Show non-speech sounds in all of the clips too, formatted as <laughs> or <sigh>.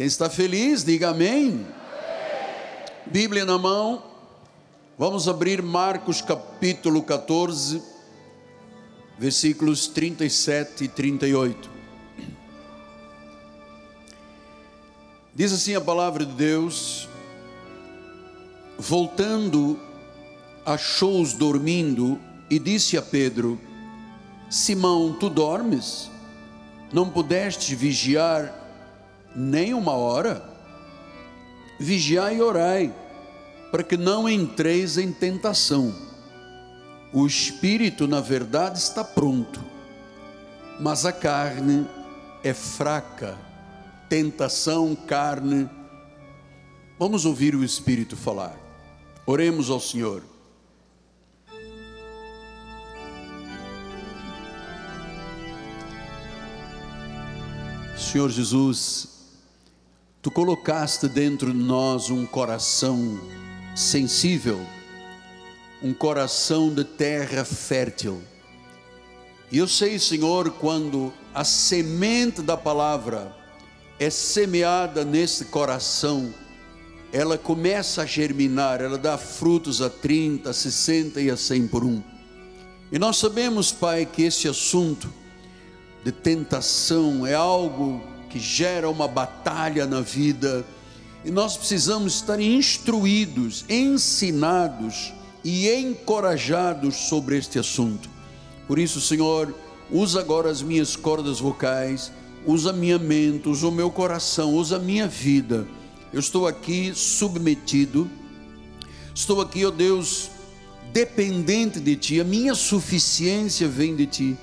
Quem está feliz, diga amém. Bíblia na mão, vamos abrir Marcos capítulo 14, versículos 37 e 38. Diz assim a palavra de Deus: Voltando, achou-os dormindo e disse a Pedro: Simão, tu dormes? Não pudeste vigiar nem uma hora? Vigiai e orai, para que não entreis em tentação. O espírito, na verdade, está pronto, mas a carne é fraca. Tentação, carne. Vamos ouvir o espírito falar. Oremos ao Senhor. Senhor Jesus, tu colocaste dentro de nós um coração sensível, um coração de terra fértil. E eu sei, Senhor, quando a semente da palavra é semeada nesse coração, ela começa a germinar, ela dá frutos a 30, a 60 e a 100 por um. E nós sabemos, Pai, que esse assunto de tentação é algo que gera uma batalha na vida, e nós precisamos estar instruídos, ensinados e encorajados sobre este assunto. Por isso, Senhor, usa agora as minhas cordas vocais, usa minha mente, usa o meu coração, usa a minha vida. Eu estou aqui submetido, estou aqui, ó Deus, dependente de Ti, a minha suficiência vem de Ti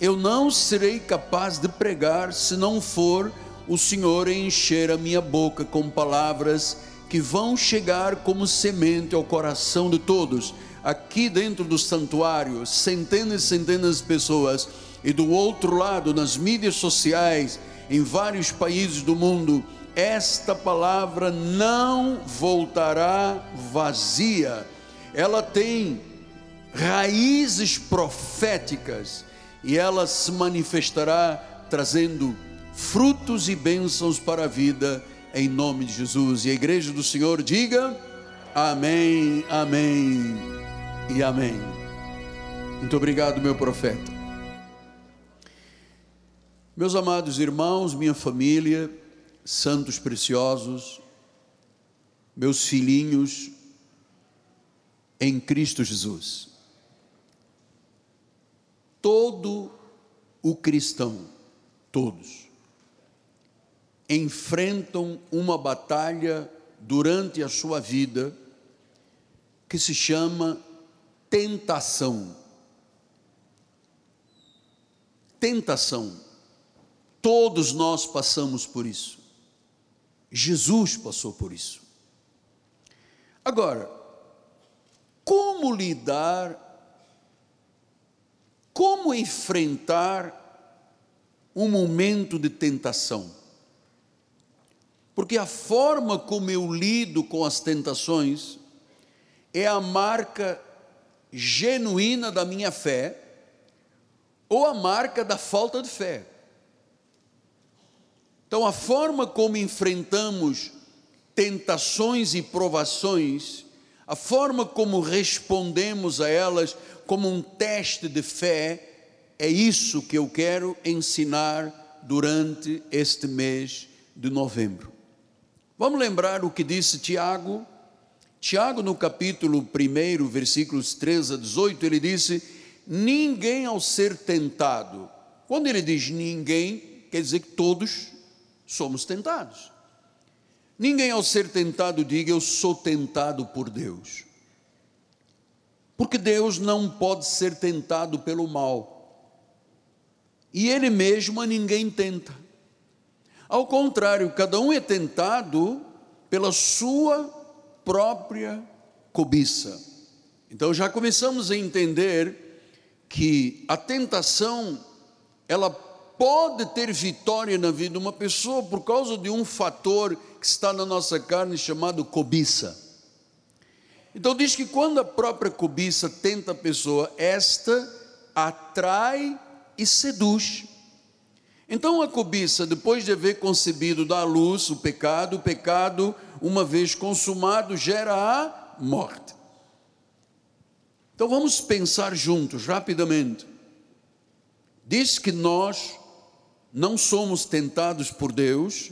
eu não serei capaz de pregar se não for o Senhor encher a minha boca com palavras que vão chegar como semente ao coração de todos. Aqui dentro do santuário, centenas e centenas de pessoas, e do outro lado, nas mídias sociais, em vários países do mundo, esta palavra não voltará vazia. Ela tem raízes proféticas e ela se manifestará trazendo frutos e bênçãos para a vida, em nome de Jesus. E a igreja do Senhor diga: Amém, Amém e Amém. Muito obrigado, meu profeta. Meus amados irmãos, minha família, santos preciosos, meus filhinhos em Cristo Jesus todo o cristão, todos, enfrentam uma batalha durante a sua vida que se chama tentação. Tentação. Todos nós passamos por isso. Jesus passou por isso. Agora, como lidar como enfrentar um momento de tentação? Porque a forma como eu lido com as tentações é a marca genuína da minha fé ou a marca da falta de fé. Então, a forma como enfrentamos tentações e provações, a forma como respondemos a elas como um teste de fé, é isso que eu quero ensinar durante este mês de novembro. Vamos lembrar o que disse Tiago? Tiago, no capítulo 1, versículos 13 a 18, ele disse: Ninguém ao ser tentado, quando ele diz ninguém, quer dizer que todos somos tentados. Ninguém ao ser tentado diga eu sou tentado por Deus. Porque Deus não pode ser tentado pelo mal. E Ele mesmo a ninguém tenta. Ao contrário, cada um é tentado pela sua própria cobiça. Então já começamos a entender que a tentação ela pode ter vitória na vida de uma pessoa por causa de um fator que está na nossa carne chamado cobiça. Então diz que quando a própria cobiça tenta a pessoa, esta atrai e seduz. Então a cobiça, depois de haver concebido, à luz o pecado, o pecado, uma vez consumado, gera a morte. Então vamos pensar juntos, rapidamente. Diz que nós não somos tentados por Deus,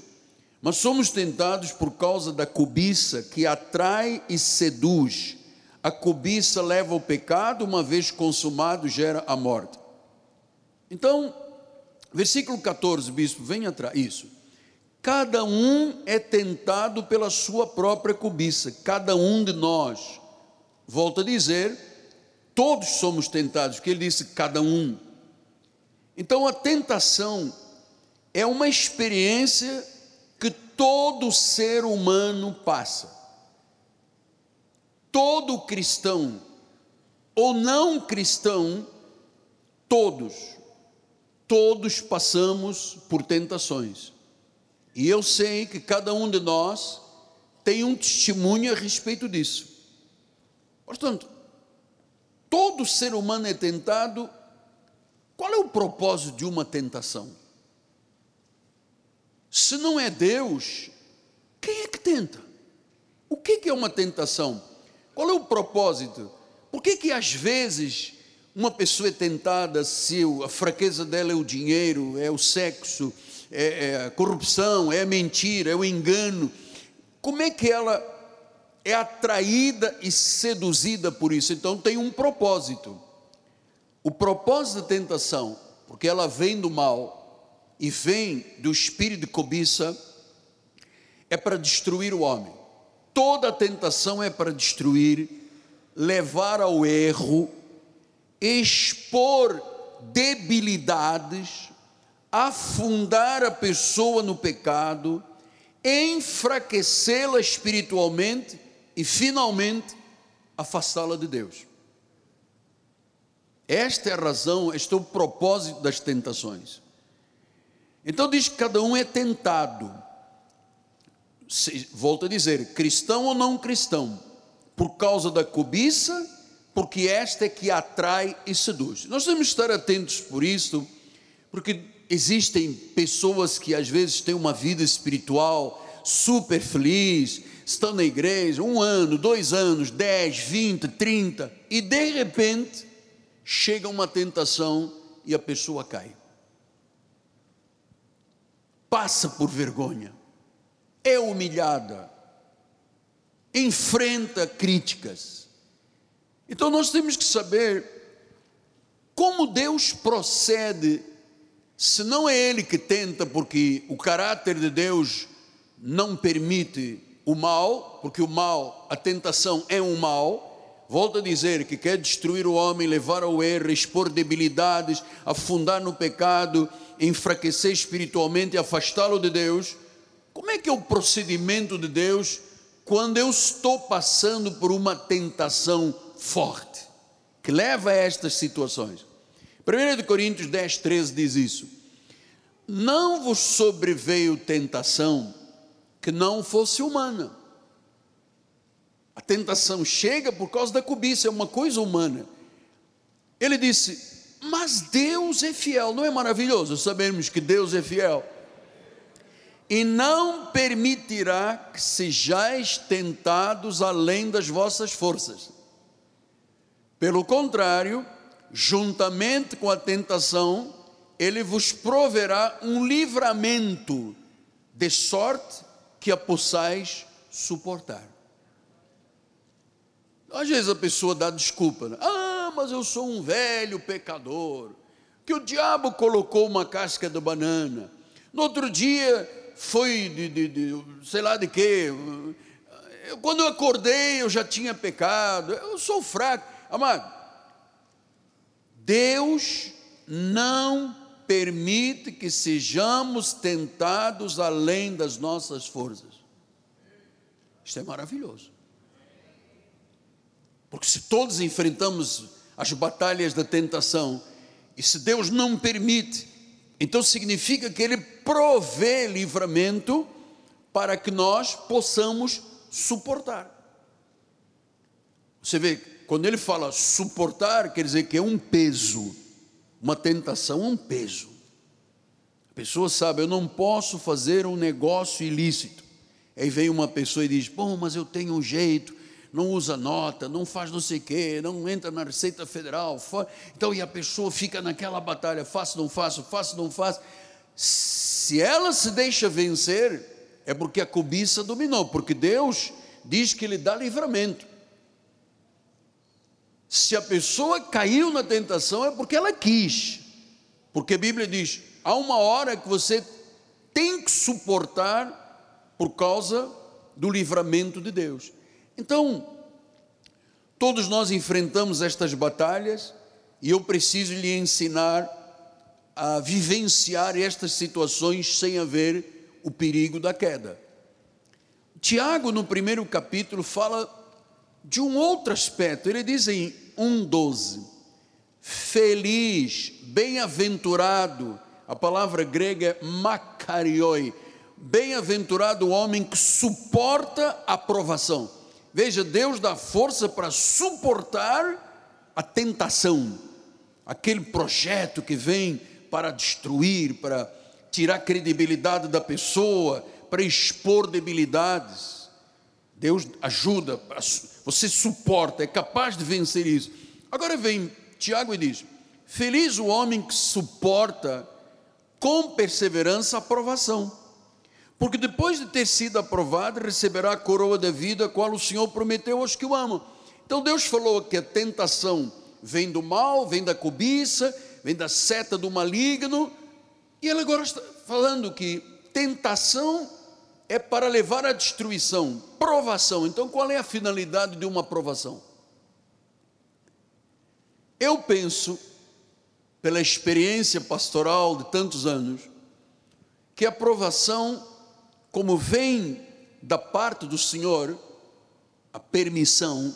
mas somos tentados por causa da cobiça que atrai e seduz. A cobiça leva ao pecado, uma vez consumado, gera a morte. Então, versículo 14, bispo, vem atrás. Isso. Cada um é tentado pela sua própria cobiça, cada um de nós. Volto a dizer, todos somos tentados, porque ele disse cada um. Então a tentação é uma experiência todo ser humano passa. Todo cristão ou não cristão, todos, todos passamos por tentações. E eu sei que cada um de nós tem um testemunho a respeito disso. Portanto, todo ser humano é tentado. Qual é o propósito de uma tentação? Se não é Deus, quem é que tenta? O que é uma tentação? Qual é o propósito? Por que, que às vezes uma pessoa é tentada se a fraqueza dela é o dinheiro, é o sexo, é, é a corrupção, é a mentira, é o engano? Como é que ela é atraída e seduzida por isso? Então tem um propósito. O propósito da tentação, porque ela vem do mal, e vem do espírito de cobiça é para destruir o homem. Toda tentação é para destruir, levar ao erro, expor debilidades, afundar a pessoa no pecado, enfraquecê-la espiritualmente e finalmente afastá-la de Deus. Esta é a razão, este é o propósito das tentações. Então diz que cada um é tentado. Volto a dizer, cristão ou não cristão, por causa da cobiça, porque esta é que atrai e seduz. Nós temos que estar atentos por isso, porque existem pessoas que às vezes têm uma vida espiritual super feliz, estão na igreja um ano, dois anos, dez, vinte, trinta, e de repente chega uma tentação e a pessoa cai passa por vergonha, é humilhada, enfrenta críticas. Então nós temos que saber como Deus procede, se não é Ele que tenta, porque o caráter de Deus não permite o mal, porque o mal, a tentação é um mal. Volto a dizer que quer destruir o homem, levar ao erro, expor debilidades, afundar no pecado enfraquecer espiritualmente e afastá-lo de Deus, como é que é o procedimento de Deus quando eu estou passando por uma tentação forte, que leva a estas situações? 1 Coríntios 10, 13 diz isso. Não vos sobreveio tentação que não fosse humana. A tentação chega por causa da cobiça, é uma coisa humana. Ele disse: mas Deus é fiel, não é maravilhoso sabermos que Deus é fiel? E não permitirá que sejais tentados além das vossas forças. Pelo contrário, juntamente com a tentação, ele vos proverá um livramento, de sorte que a possais suportar. Às vezes a pessoa dá desculpa, né? ah, mas eu sou um velho pecador, que o diabo colocou uma casca de banana. No outro dia foi de, de, de sei lá de quê. Quando eu acordei, eu já tinha pecado. Eu sou fraco. Amado, Deus não permite que sejamos tentados além das nossas forças. Isto é maravilhoso. Porque se todos enfrentamos as batalhas da tentação. E se Deus não permite, então significa que Ele provê livramento para que nós possamos suportar. Você vê, quando ele fala suportar, quer dizer que é um peso, uma tentação é um peso. A pessoa sabe, eu não posso fazer um negócio ilícito. Aí vem uma pessoa e diz: Bom, mas eu tenho um jeito, não usa nota, não faz não sei o quê, não entra na Receita Federal. Então, e a pessoa fica naquela batalha: faço, não faço, faço, não faço. Se ela se deixa vencer, é porque a cobiça dominou, porque Deus diz que Ele dá livramento. Se a pessoa caiu na tentação, é porque ela quis, porque a Bíblia diz: há uma hora que você tem que suportar por causa do livramento de Deus. Então, todos nós enfrentamos estas batalhas e eu preciso lhe ensinar a vivenciar estas situações sem haver o perigo da queda. Tiago, no primeiro capítulo, fala de um outro aspecto. Ele diz em 1,12: Feliz, bem-aventurado, a palavra grega é makarioi, bem-aventurado o homem que suporta a provação. Veja, Deus dá força para suportar a tentação, aquele projeto que vem para destruir, para tirar a credibilidade da pessoa, para expor debilidades. Deus ajuda, você suporta, é capaz de vencer isso. Agora vem Tiago e diz: Feliz o homem que suporta com perseverança a provação, porque depois de ter sido aprovado, receberá a coroa da vida, qual o Senhor prometeu aos que o amam. Então Deus falou que a tentação vem do mal, vem da cobiça, vem da seta do maligno, e ele agora está falando que tentação é para levar à destruição, provação. Então, qual é a finalidade de uma provação? Eu penso, pela experiência pastoral de tantos anos, que a provação, como vem da parte do Senhor, a permissão,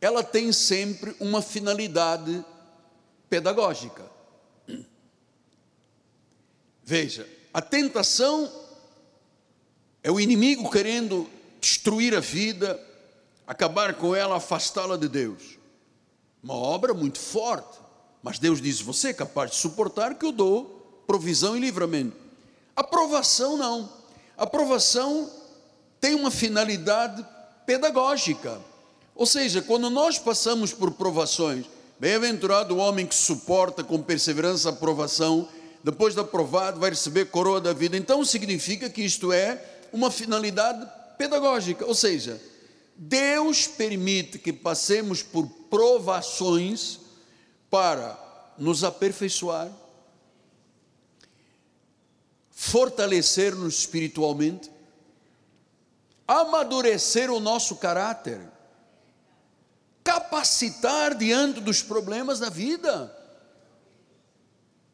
ela tem sempre uma finalidade pedagógica. Veja, a tentação é o inimigo querendo destruir a vida, acabar com ela, afastá-la de Deus. Uma obra muito forte, mas Deus diz: Você é capaz de suportar que eu dou provisão e livramento. A provação não. A provação tem uma finalidade pedagógica. Ou seja, quando nós passamos por provações, Bem-aventurado o homem que suporta com perseverança a provação, depois de aprovado, vai receber coroa da vida. Então significa que isto é uma finalidade pedagógica, ou seja, Deus permite que passemos por provações para nos aperfeiçoar, fortalecer-nos espiritualmente, amadurecer o nosso caráter capacitar diante dos problemas da vida,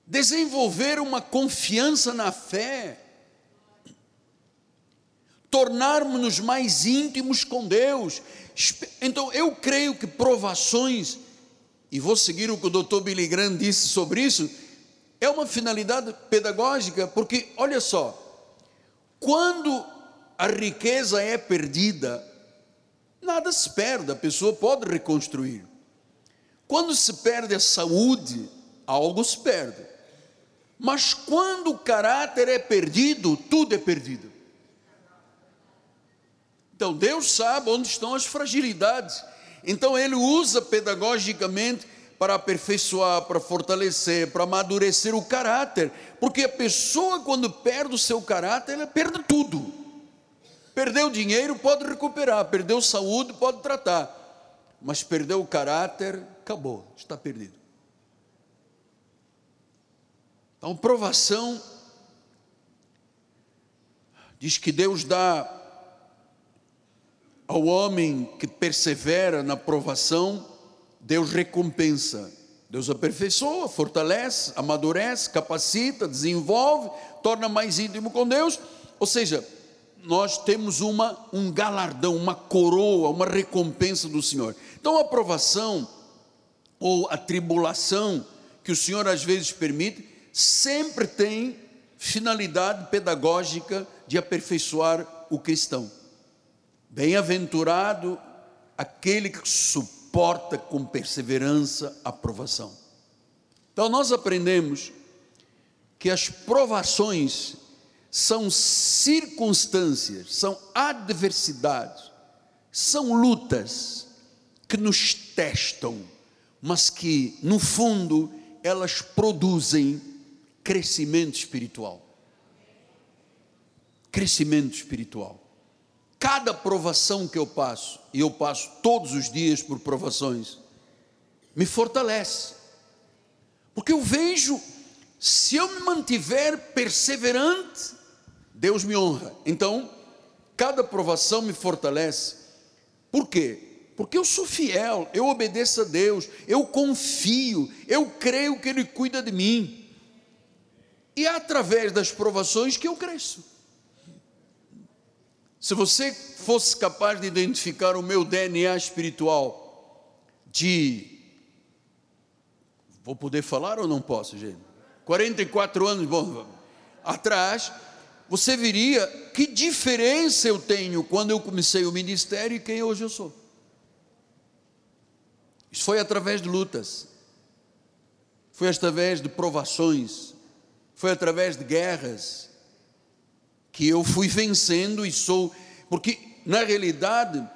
desenvolver uma confiança na fé, tornarmos-nos mais íntimos com Deus. Então, eu creio que provações, e vou seguir o que o doutor Billy Graham disse sobre isso, é uma finalidade pedagógica, porque, olha só, quando a riqueza é perdida, nada se perde, a pessoa pode reconstruir. Quando se perde a saúde, algo se perde. Mas quando o caráter é perdido, tudo é perdido. Então Deus sabe onde estão as fragilidades. Então Ele usa pedagogicamente para aperfeiçoar, para fortalecer, para amadurecer o caráter. Porque a pessoa, quando perde o seu caráter, ela perde tudo. Perdeu dinheiro, pode recuperar. Perdeu saúde, pode tratar. Mas perdeu o caráter, acabou, está perdido. Então, provação diz que Deus dá ao homem que persevera na provação, Deus recompensa. Deus aperfeiçoa, fortalece, amadurece, capacita, desenvolve, torna mais íntimo com Deus. Ou seja, nós temos uma, um galardão, uma coroa, uma recompensa do Senhor. Então a aprovação ou a tribulação que o Senhor às vezes permite, sempre tem finalidade pedagógica de aperfeiçoar o cristão. Bem-aventurado aquele que suporta com perseverança a provação. Então nós aprendemos que as provações são circunstâncias, são adversidades, são lutas que nos testam, mas que, no fundo, elas produzem crescimento espiritual. Crescimento espiritual. Cada provação que eu passo, e eu passo todos os dias por provações, me fortalece. Porque eu vejo, se eu me mantiver perseverante, Deus me honra. Então, cada provação me fortalece. Por quê? Porque eu sou fiel, eu obedeço a Deus, eu confio, eu creio que Ele cuida de mim. E é através das provações que eu cresço. Se você fosse capaz de identificar o meu DNA espiritual de Vou poder falar ou não posso, gente? 44 anos bom, atrás, você viria que diferença eu tenho quando eu comecei o ministério e quem hoje eu sou. Isso foi através de lutas, foi através de provações, foi através de guerras que eu fui vencendo e sou, porque na realidade,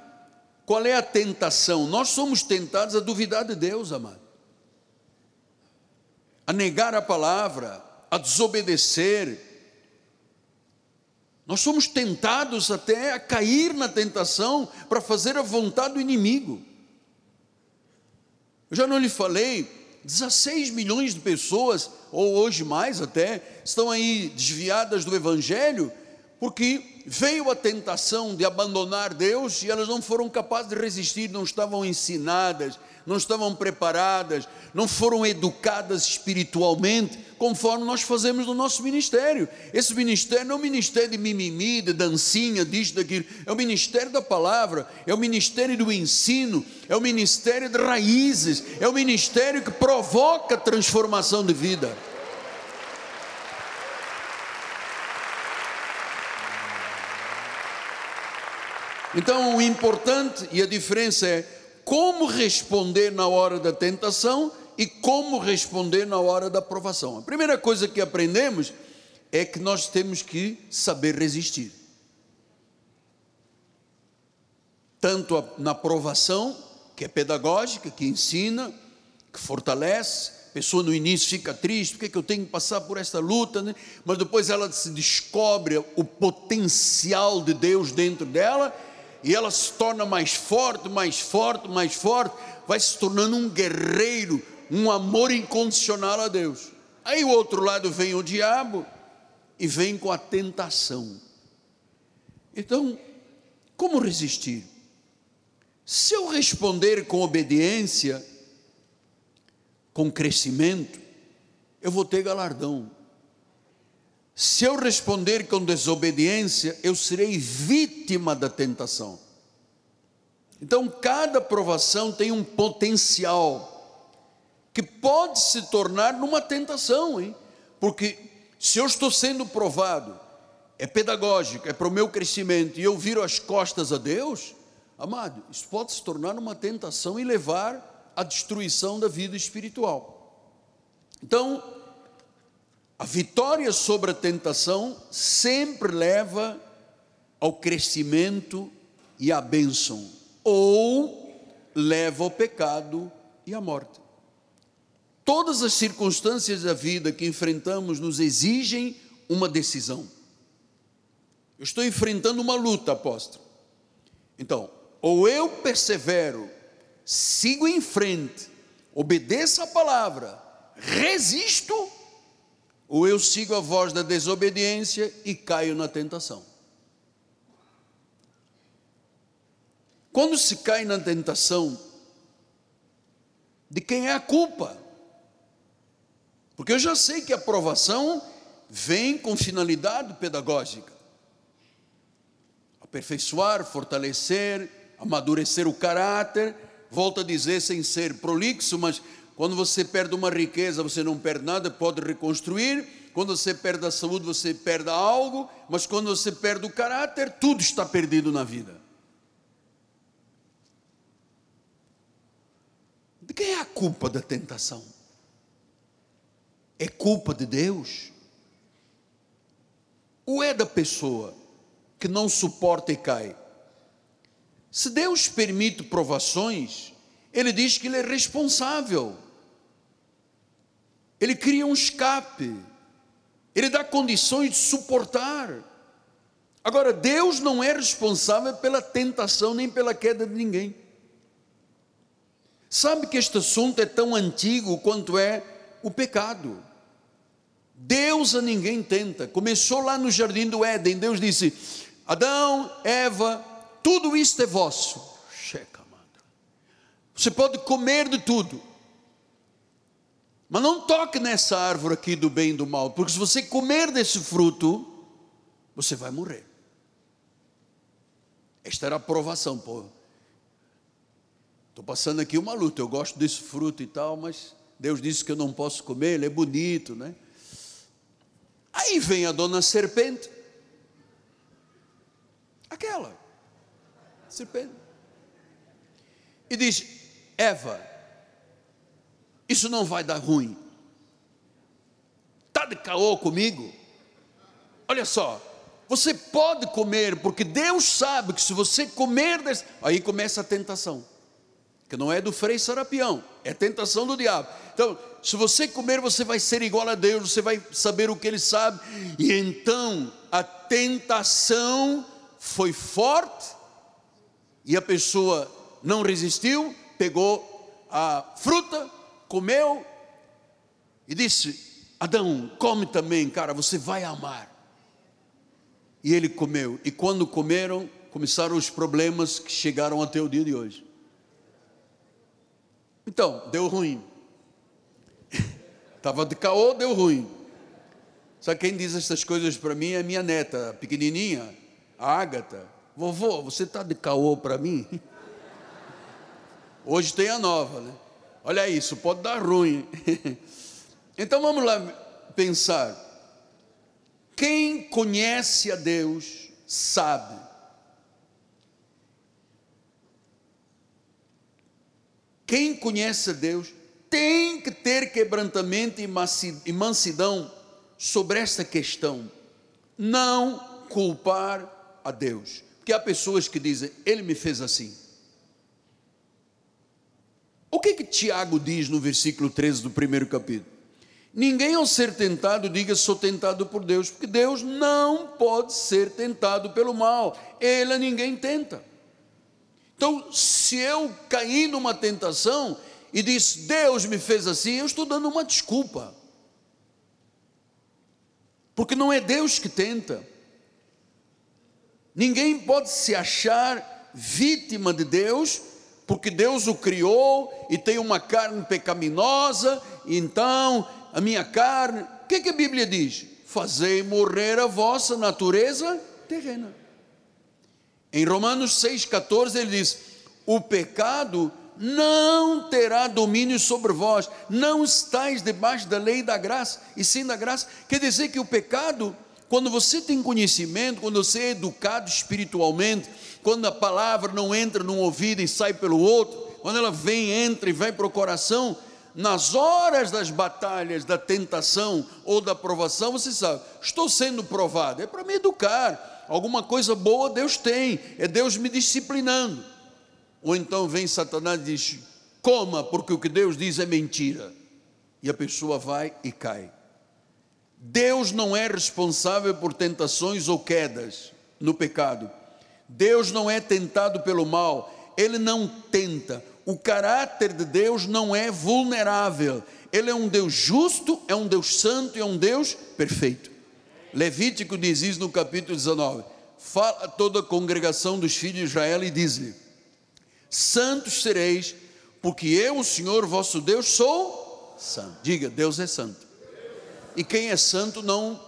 qual é a tentação? Nós somos tentados a duvidar de Deus, amado a negar a palavra, a desobedecer. Nós somos tentados até a cair na tentação para fazer a vontade do inimigo. Eu já não lhe falei, 16 milhões de pessoas, ou hoje mais até, estão aí desviadas do Evangelho, porque veio a tentação de abandonar Deus e elas não foram capazes de resistir, não estavam ensinadas, não estavam preparadas, não foram educadas espiritualmente, conforme nós fazemos no nosso ministério. Esse ministério não é um ministério de mimimi, de dancinha, disso, daquilo, é o ministério da palavra, é o ministério do ensino, é o ministério de raízes, é o ministério que provoca transformação de vida. Então, o importante e a diferença é como responder na hora da tentação e como responder na hora da provação. A primeira coisa que aprendemos é que nós temos que saber resistir. Tanto na provação, que é pedagógica, que ensina, que fortalece, a pessoa no início fica triste, porque é que eu tenho que passar por esta luta, né? mas depois ela se descobre o potencial de Deus dentro dela e ela se torna mais forte, mais forte, mais forte, vai se tornando um guerreiro, um amor incondicional a Deus. Aí o outro lado vem o diabo e vem com a tentação. Então, como resistir? Se eu responder com obediência, com crescimento, eu vou ter galardão. Se eu responder com desobediência, eu serei vítima da tentação. Então, cada provação tem um potencial que pode se tornar numa tentação, hein? Porque se eu estou sendo provado, é pedagógico, é para o meu crescimento, e eu viro as costas a Deus, amado, isso pode se tornar uma tentação e levar à destruição da vida espiritual. Então, a vitória sobre a tentação sempre leva ao crescimento e à bênção, ou leva ao pecado e à morte. Todas as circunstâncias da vida que enfrentamos nos exigem uma decisão. Eu estou enfrentando uma luta, apóstolo. Então, ou eu persevero, sigo em frente, obedeço a palavra, resisto, ou eu sigo a voz da desobediência e caio na tentação. Quando se cai na tentação, de quem é a culpa? Porque eu já sei que a aprovação vem com finalidade pedagógica aperfeiçoar, fortalecer, amadurecer o caráter. Volto a dizer, sem ser prolixo, mas quando você perde uma riqueza, você não perde nada, pode reconstruir. Quando você perde a saúde, você perde algo, mas quando você perde o caráter, tudo está perdido na vida. De quem é a culpa da tentação? É culpa de Deus? ou é da pessoa que não suporta e cai? Se Deus permite provações, Ele diz que Ele é responsável. Ele cria um escape. Ele dá condições de suportar. Agora, Deus não é responsável pela tentação nem pela queda de ninguém. Sabe que este assunto é tão antigo quanto é o pecado. Deus a ninguém tenta. Começou lá no jardim do Éden. Deus disse: Adão, Eva, tudo isto é vosso. Checa, mano. Você pode comer de tudo. Mas não toque nessa árvore aqui do bem e do mal, porque se você comer desse fruto, você vai morrer. Esta era a aprovação, pô. Estou passando aqui uma luta, eu gosto desse fruto e tal, mas Deus disse que eu não posso comer, ele é bonito, né? Aí vem a dona serpente, aquela serpente, e diz: Eva, isso não vai dar ruim. Está de caô comigo? Olha só, você pode comer, porque Deus sabe que se você comer, desse... aí começa a tentação, que não é do Frei Sarapião, é tentação do diabo. Então, se você comer, você vai ser igual a Deus, você vai saber o que Ele sabe, e então a tentação foi forte, e a pessoa não resistiu, pegou a fruta, comeu, e disse: Adão, come também, cara, você vai amar. E ele comeu, e quando comeram, começaram os problemas que chegaram até o dia de hoje. Então, deu ruim. <laughs> Estava de caô, deu ruim. Sabe quem diz essas coisas para mim é minha neta, pequenininha, a Ágata. Vovô, você está de caô para mim? <laughs> Hoje tem a nova, né? Olha isso, pode dar ruim. <laughs> Então vamos lá pensar. Quem conhece a Deus sabe. Quem conhece a Deus tem que ter quebrantamento e mansidão sobre esta questão. Não culpar a Deus. Porque há pessoas que dizem, Ele me fez assim. O que que Tiago diz no versículo 13 do primeiro capítulo? Ninguém ao ser tentado diga sou tentado por Deus, porque Deus não pode ser tentado pelo mal. Ele a ninguém tenta. Então, se eu cair numa tentação, e diz: Deus me fez assim, eu estou dando uma desculpa. Porque não é Deus que tenta. Ninguém pode se achar vítima de Deus, porque Deus o criou e tem uma carne pecaminosa, então a minha carne. O que, que a Bíblia diz? Fazei morrer a vossa natureza terrena. Em Romanos 6,14 ele diz: o pecado não terá domínio sobre vós, não estáis debaixo da lei da graça, e sim da graça. Quer dizer que o pecado, quando você tem conhecimento, quando você é educado espiritualmente, quando a palavra não entra num ouvido e sai pelo outro, quando ela vem, entra e vai para o coração, nas horas das batalhas, da tentação ou da provação, você sabe, estou sendo provado, é para me educar, alguma coisa boa Deus tem, é Deus me disciplinando. Ou então vem Satanás e diz: coma, porque o que Deus diz é mentira. E a pessoa vai e cai. Deus não é responsável por tentações ou quedas no pecado. Deus não é tentado pelo mal, ele não tenta. O caráter de Deus não é vulnerável. Ele é um Deus justo, é um Deus santo e é um Deus perfeito. Levítico diz isso no capítulo 19. Fala a toda a congregação dos filhos de Israel e diz-lhe: santos sereis, porque eu, o Senhor vosso Deus, sou santo. Diga, Deus é santo. E quem é santo não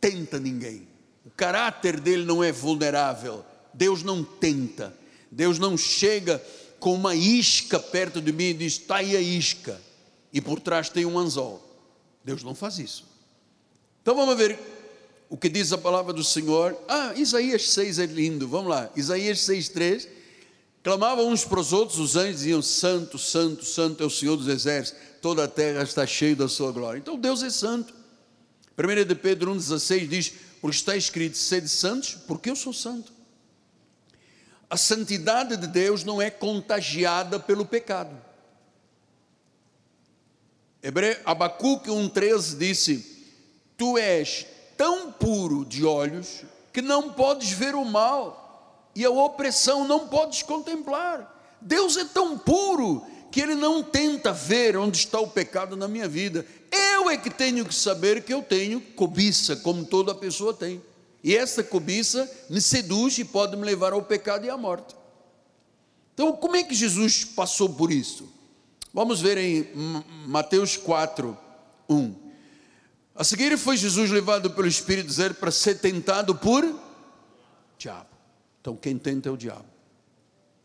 tenta ninguém. O caráter dele não é vulnerável. Deus não tenta. Deus não chega com uma isca perto de mim e diz: está aí a isca. E por trás tem um anzol. Deus não faz isso. Então vamos ver o que diz a palavra do Senhor. Ah, Isaías 6 é lindo. Vamos lá. Isaías 6, 3 Clamavam uns para os outros, os anjos diziam: Santo, Santo, Santo é o Senhor dos exércitos, toda a terra está cheia da sua glória. Então Deus é santo. 1 de Pedro 1,16 diz: porque está escrito: sede santos, porque eu sou santo. A santidade de Deus não é contagiada pelo pecado. Abacuque 1,13 disse: Tu és tão puro de olhos que não podes ver o mal, e a opressão não podes contemplar. Deus é tão puro que Ele não tenta ver onde está o pecado na minha vida. Eu é que tenho que saber que eu tenho cobiça, como toda pessoa tem. E essa cobiça me seduz e pode me levar ao pecado e à morte. Então, como é que Jesus passou por isso? Vamos ver em Mateus 4, 1. A seguir foi Jesus levado pelo Espírito dizer para ser tentado por diabo. Então quem tenta é o diabo.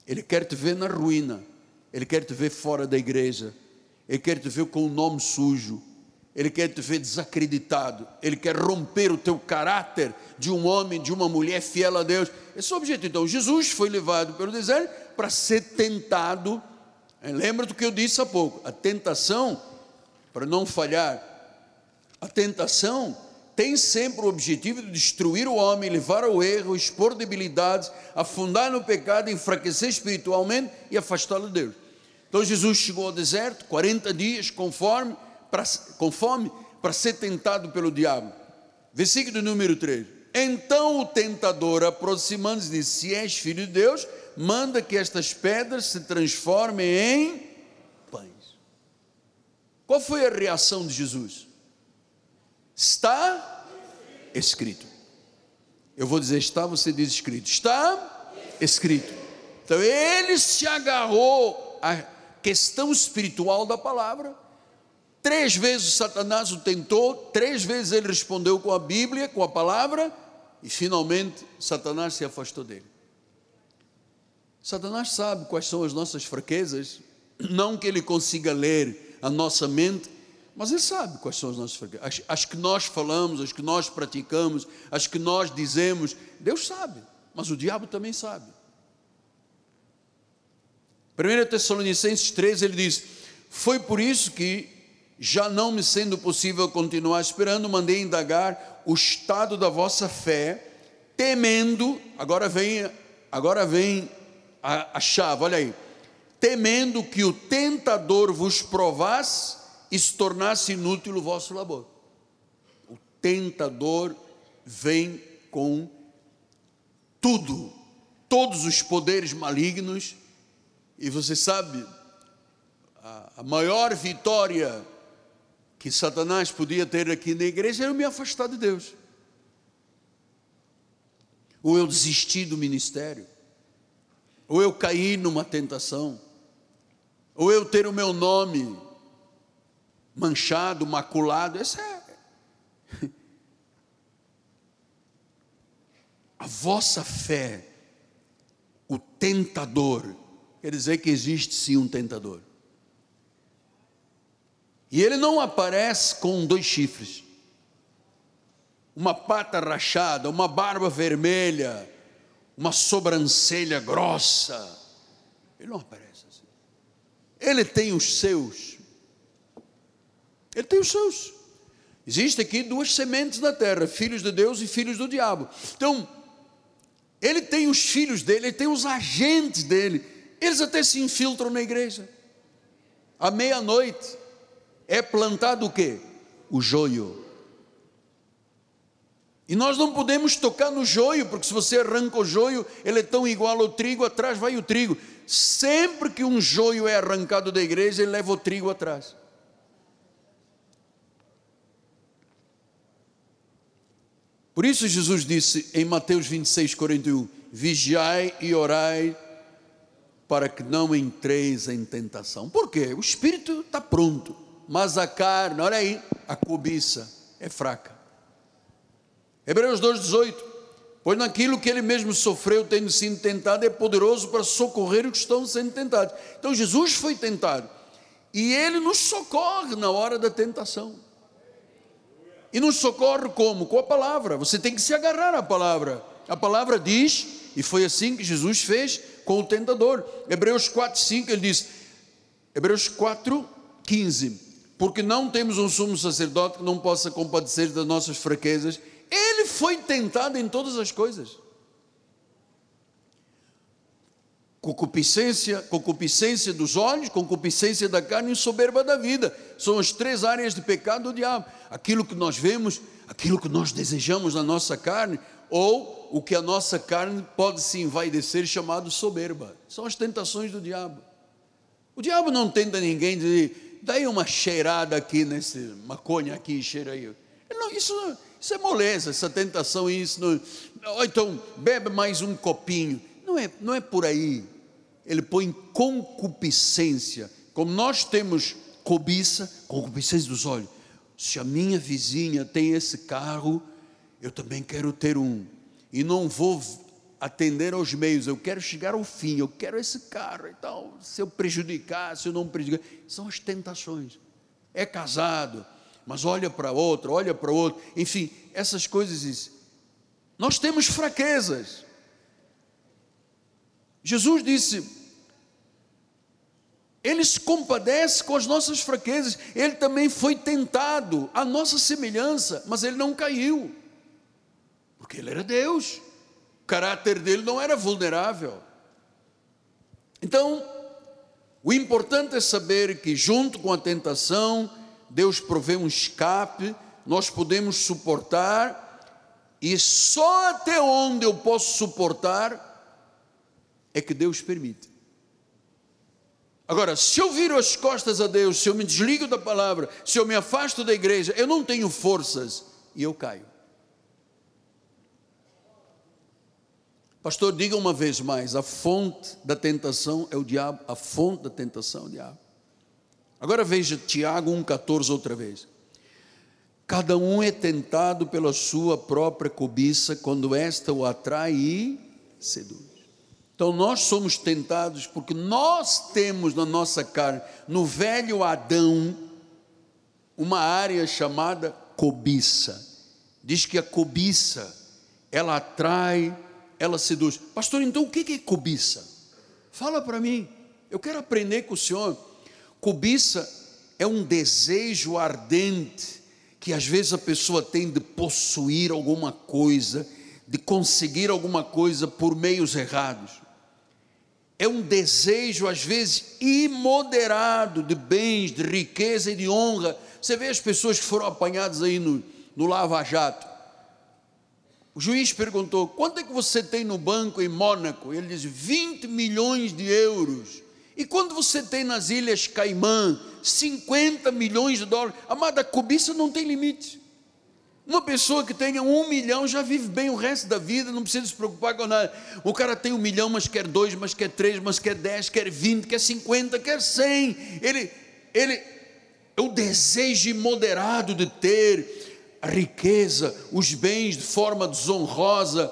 Ele quer te ver na ruína, ele quer te ver fora da igreja, ele quer te ver com o nome sujo, ele quer te ver desacreditado, ele quer romper o teu caráter de um homem, de uma mulher fiel a Deus. Esse é o objetivo. Então, Jesus foi levado pelo deserto para ser tentado. Lembra do que eu disse há pouco: a tentação, para não falhar, a tentação tem sempre o objetivo de destruir o homem, levar ao erro, expor debilidades, afundar no pecado, enfraquecer espiritualmente e afastá-lo de Deus. Então Jesus chegou ao deserto, 40 dias, conforme pra, com fome para ser tentado pelo diabo. Versículo número 3. Então o tentador, aproximando-se, disse: Se és filho de Deus, manda que estas pedras se transformem em pães. Qual foi a reação de Jesus? Está escrito. Eu vou dizer está, você diz escrito. Está escrito. Então ele se agarrou à questão espiritual da palavra Três vezes Satanás o tentou, três vezes ele respondeu com a Bíblia, com a palavra, e finalmente Satanás se afastou dele. Satanás sabe quais são as nossas fraquezas, não que ele consiga ler a nossa mente, mas ele sabe quais são as nossas fraquezas. As, as que nós falamos, as que nós praticamos, as que nós dizemos, Deus sabe, mas o diabo também sabe. 1 Tessalonicenses 3 ele diz: Foi por isso que já não me sendo possível continuar esperando, mandei indagar o estado da vossa fé, temendo, agora vem, agora vem a, a chave, olha aí, temendo que o tentador vos provasse e se tornasse inútil o vosso labor. O tentador vem com tudo, todos os poderes malignos, e você sabe, a, a maior vitória que Satanás podia ter aqui na igreja era me afastar de Deus. Ou eu desisti do ministério, ou eu caí numa tentação, ou eu ter o meu nome manchado, maculado. Essa é. A vossa fé, o tentador, quer dizer que existe sim um tentador. E ele não aparece com dois chifres, uma pata rachada, uma barba vermelha, uma sobrancelha grossa. Ele não aparece assim. Ele tem os seus. Ele tem os seus. Existem aqui duas sementes na terra: filhos de Deus e filhos do diabo. Então, ele tem os filhos dele, ele tem os agentes dele. Eles até se infiltram na igreja. À meia-noite, é plantado o que? O joio. E nós não podemos tocar no joio, porque se você arranca o joio, ele é tão igual ao trigo, atrás vai o trigo. Sempre que um joio é arrancado da igreja, ele leva o trigo atrás. Por isso Jesus disse em Mateus 26, 41: Vigiai e orai para que não entreis em tentação. Por quê? O espírito está pronto mas a carne, olha aí, a cobiça é fraca. Hebreus 2,18: Pois naquilo que ele mesmo sofreu, tendo sido tentado, é poderoso para socorrer os que estão sendo tentados. Então Jesus foi tentado, e ele nos socorre na hora da tentação. E nos socorre como? Com a palavra. Você tem que se agarrar à palavra. A palavra diz, e foi assim que Jesus fez com o tentador. Hebreus 4, 5, ele diz, Hebreus 4, 15 porque não temos um sumo sacerdote que não possa compadecer das nossas fraquezas. Ele foi tentado em todas as coisas. Concupiscência, concupiscência dos olhos, concupiscência da carne e soberba da vida. São as três áreas de pecado do diabo. Aquilo que nós vemos, aquilo que nós desejamos na nossa carne, ou o que a nossa carne pode se envaidecer, chamado soberba. São as tentações do diabo. O diabo não tenta ninguém dizer, daí uma cheirada aqui nesse maconha aqui, cheira aí. Não, isso, isso é moleza, essa tentação, isso. Não, ou então, bebe mais um copinho. Não é, não é por aí. Ele põe concupiscência. Como nós temos cobiça, concupiscência dos olhos. Se a minha vizinha tem esse carro, eu também quero ter um. E não vou atender aos meios, eu quero chegar ao fim, eu quero esse carro e tal. Se eu prejudicar, se eu não prejudicar, são as tentações. É casado, mas olha para outro, olha para outro. Enfim, essas coisas. Nós temos fraquezas. Jesus disse: Ele se compadece com as nossas fraquezas. Ele também foi tentado, a nossa semelhança, mas ele não caiu, porque ele era Deus. Caráter dele não era vulnerável. Então, o importante é saber que, junto com a tentação, Deus provê um escape, nós podemos suportar, e só até onde eu posso suportar é que Deus permite. Agora, se eu viro as costas a Deus, se eu me desligo da palavra, se eu me afasto da igreja, eu não tenho forças e eu caio. Pastor, diga uma vez mais: a fonte da tentação é o diabo, a fonte da tentação é o diabo. Agora veja Tiago 1,14 outra vez. Cada um é tentado pela sua própria cobiça, quando esta o atrai e seduz. Então nós somos tentados porque nós temos na nossa carne, no velho Adão, uma área chamada cobiça. Diz que a cobiça, ela atrai, ela seduz. Pastor, então o que é cobiça? Fala para mim, eu quero aprender com o senhor. Cobiça é um desejo ardente que às vezes a pessoa tem de possuir alguma coisa, de conseguir alguma coisa por meios errados é um desejo, às vezes, imoderado de bens, de riqueza e de honra. Você vê as pessoas que foram apanhadas aí no, no Lava Jato. O juiz perguntou: quanto é que você tem no banco em Mônaco? Ele diz: 20 milhões de euros. E quando você tem nas Ilhas Caimã 50 milhões de dólares? Amada, a cobiça não tem limite. Uma pessoa que tenha um milhão já vive bem o resto da vida, não precisa se preocupar com nada. O cara tem um milhão, mas quer dois, mas quer três, mas quer dez, quer vinte, quer cinquenta, quer cem. Ele, ele, é o desejo imoderado de ter a riqueza, os bens de forma desonrosa.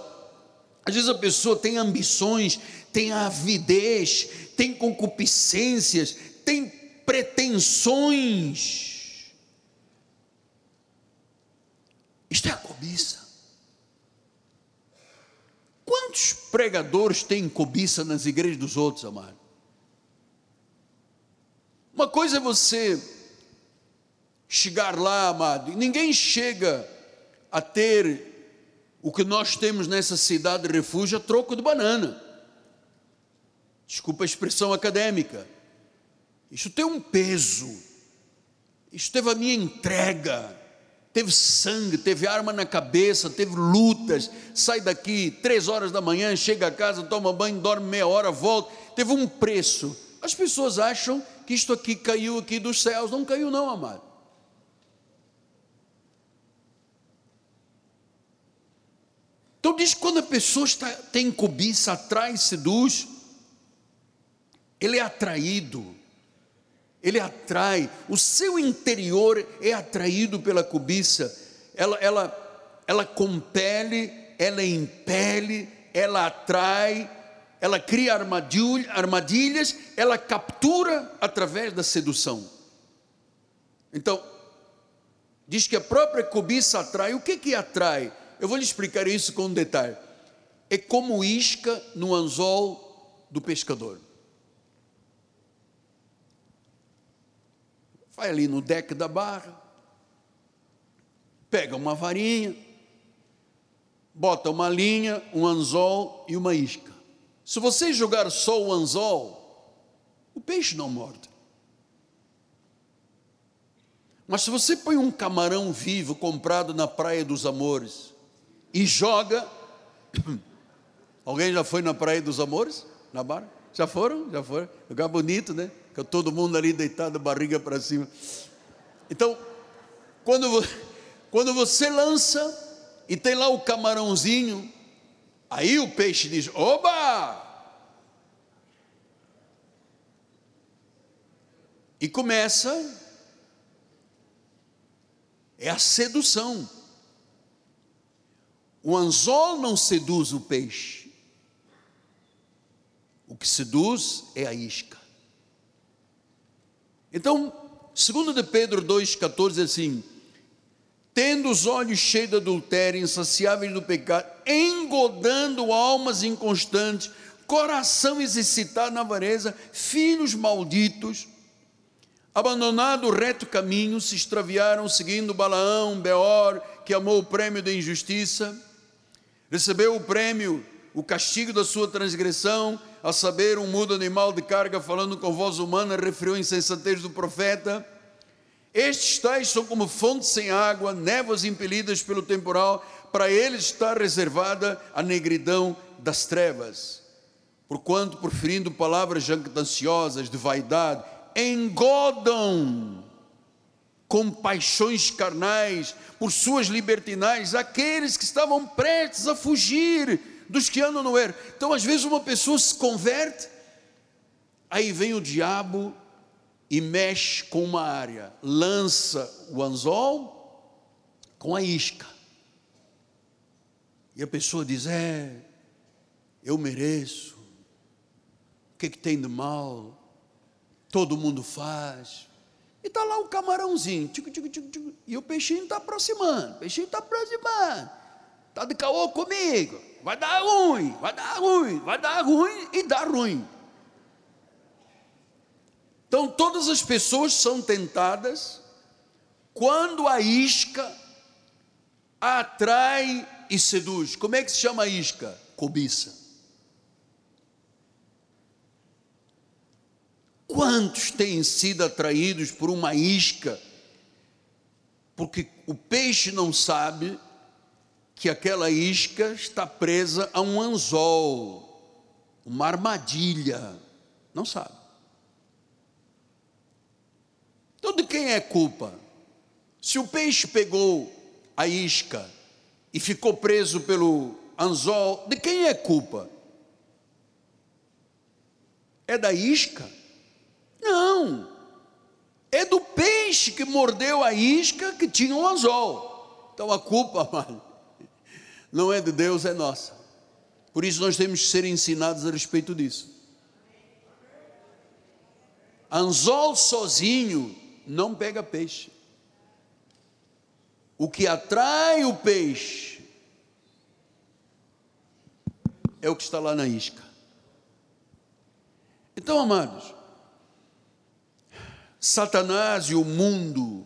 Às vezes a pessoa tem ambições, tem avidez, tem concupiscências, tem pretensões Isto é a cobiça. Quantos pregadores têm cobiça nas igrejas dos outros, amado? Uma coisa é você chegar lá, amado, ninguém chega a ter o que nós temos nessa cidade de refúgio a troco de banana. Desculpa a expressão acadêmica. Isso tem um peso. Isso teve a minha entrega teve sangue, teve arma na cabeça, teve lutas, sai daqui três horas da manhã, chega a casa, toma banho, dorme meia hora, volta, teve um preço. As pessoas acham que isto aqui caiu aqui dos céus, não caiu não, amado. Então diz que quando a pessoa está, tem cobiça, atrai, seduz, ele é atraído ele atrai, o seu interior é atraído pela cobiça, ela, ela, ela compele, ela impele, ela atrai, ela cria armadilhas, ela captura através da sedução. Então, diz que a própria cobiça atrai, o que que atrai? Eu vou lhe explicar isso com um detalhe. É como isca no anzol do pescador. vai ali no deck da barra, pega uma varinha, bota uma linha, um anzol e uma isca. Se você jogar só o anzol, o peixe não morde. Mas se você põe um camarão vivo comprado na Praia dos Amores e joga. Alguém já foi na Praia dos Amores? Na barra? Já foram? Já foram? Lugar bonito, né? Com todo mundo ali deitado, barriga para cima. Então, quando, quando você lança e tem lá o camarãozinho, aí o peixe diz: Oba! E começa é a sedução. O anzol não seduz o peixe. O que seduz é a isca. Então, segundo de Pedro 2,14, assim, tendo os olhos cheios de adultério, insaciáveis do pecado, engodando almas inconstantes, coração exercitado na avareza, filhos malditos, Abandonado o reto caminho, se extraviaram seguindo Balaão, Beor, que amou o prêmio da injustiça, recebeu o prêmio, o castigo da sua transgressão, a saber, um mudo animal de carga falando com voz humana, referiu a insensatez do profeta. Estes tais são como fontes sem água, névoas impelidas pelo temporal, para eles está reservada a negridão das trevas. Porquanto, proferindo palavras jactanciosas de vaidade, engodam com paixões carnais, por suas libertinais, aqueles que estavam prestes a fugir dos que andam no erro. Então, às vezes, uma pessoa se converte, aí vem o diabo e mexe com uma área, lança o anzol com a isca. E a pessoa diz: É, eu mereço, o que, é que tem de mal? todo mundo faz. E está lá o camarãozinho, tico, tico, tico, tico, e o peixinho está aproximando, o peixinho está aproximando, está de caô comigo, vai dar ruim, vai dar ruim, vai dar ruim e dá ruim. Então todas as pessoas são tentadas quando a isca atrai e seduz. Como é que se chama a isca? Cobiça. Quantos têm sido atraídos por uma isca? Porque o peixe não sabe que aquela isca está presa a um anzol, uma armadilha. Não sabe. Então, de quem é culpa? Se o peixe pegou a isca e ficou preso pelo anzol, de quem é culpa? É da isca? Não. É do peixe que mordeu a isca que tinha um anzol. Então a culpa, <laughs> amado, não é de Deus, é nossa. Por isso nós temos que ser ensinados a respeito disso. Anzol sozinho não pega peixe. O que atrai o peixe é o que está lá na isca. Então, amados, Satanás e o mundo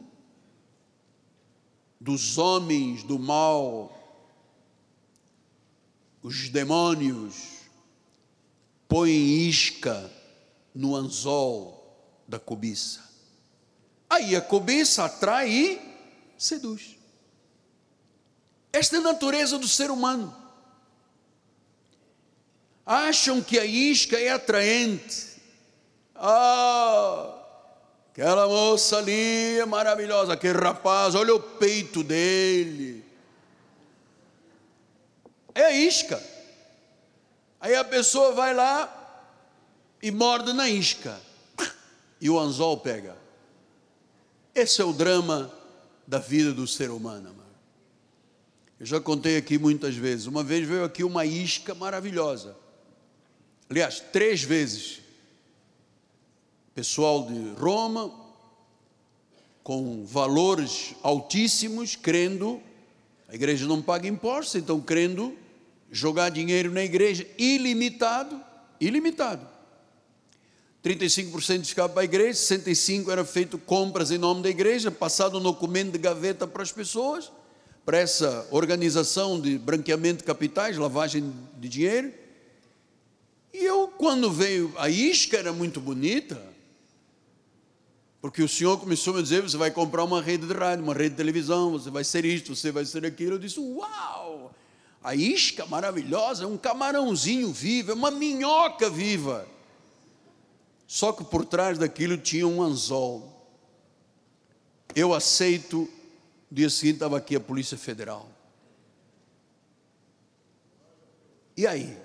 dos homens do mal, os demônios, põem isca no anzol da cobiça. Aí a cobiça atrai e seduz. Esta é a natureza do ser humano. Acham que a isca é atraente. Ah, Aquela moça ali é maravilhosa, aquele rapaz, olha o peito dele. É isca. Aí a pessoa vai lá e morde na isca. E o anzol pega. Esse é o drama da vida do ser humano. Mano. Eu já contei aqui muitas vezes. Uma vez veio aqui uma isca maravilhosa. Aliás, três vezes pessoal de Roma, com valores altíssimos, crendo, a igreja não paga impostos, então crendo jogar dinheiro na igreja ilimitado, ilimitado. 35% escapa para a igreja, 65% era feito compras em nome da igreja, passado um documento de gaveta para as pessoas, para essa organização de branqueamento de capitais, lavagem de dinheiro. E eu, quando veio a isca, era muito bonita, porque o senhor começou a me dizer: você vai comprar uma rede de rádio, uma rede de televisão, você vai ser isto, você vai ser aquilo. Eu disse: Uau! A isca maravilhosa, é um camarãozinho vivo, é uma minhoca viva. Só que por trás daquilo tinha um anzol. Eu aceito dia seguinte estava aqui a Polícia Federal. E aí?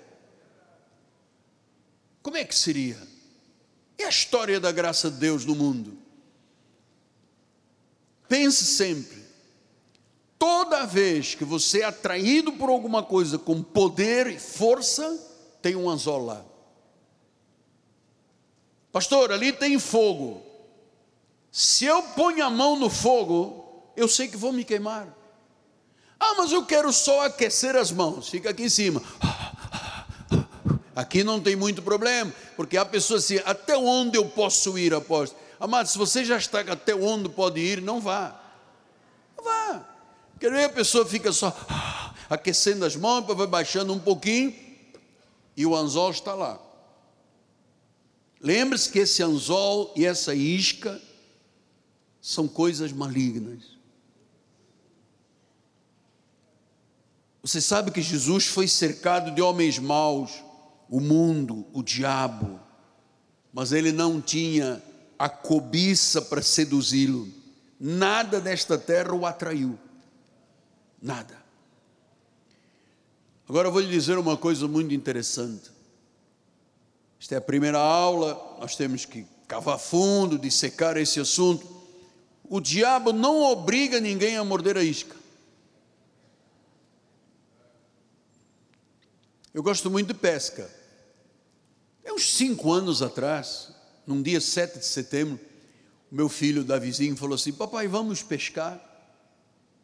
Como é que seria? É a história da graça de Deus no mundo. Pense sempre, toda vez que você é atraído por alguma coisa com poder e força, tem um anzol lá. Pastor, ali tem fogo. Se eu ponho a mão no fogo, eu sei que vou me queimar. Ah, mas eu quero só aquecer as mãos, fica aqui em cima. Aqui não tem muito problema, porque a pessoa assim, até onde eu posso ir, após? Amado, se você já está até onde pode ir, não vá. Não vá. Porque aí a pessoa fica só aquecendo as mãos, vai baixando um pouquinho, e o anzol está lá. Lembre-se que esse anzol e essa isca são coisas malignas. Você sabe que Jesus foi cercado de homens maus, o mundo, o diabo, mas ele não tinha a cobiça para seduzi-lo. Nada desta terra o atraiu. Nada. Agora eu vou lhe dizer uma coisa muito interessante. Esta é a primeira aula, nós temos que cavar fundo, dissecar esse assunto. O diabo não obriga ninguém a morder a isca. Eu gosto muito de pesca. É uns cinco anos atrás, num dia 7 de setembro, o meu filho da vizinha falou assim: Papai, vamos pescar.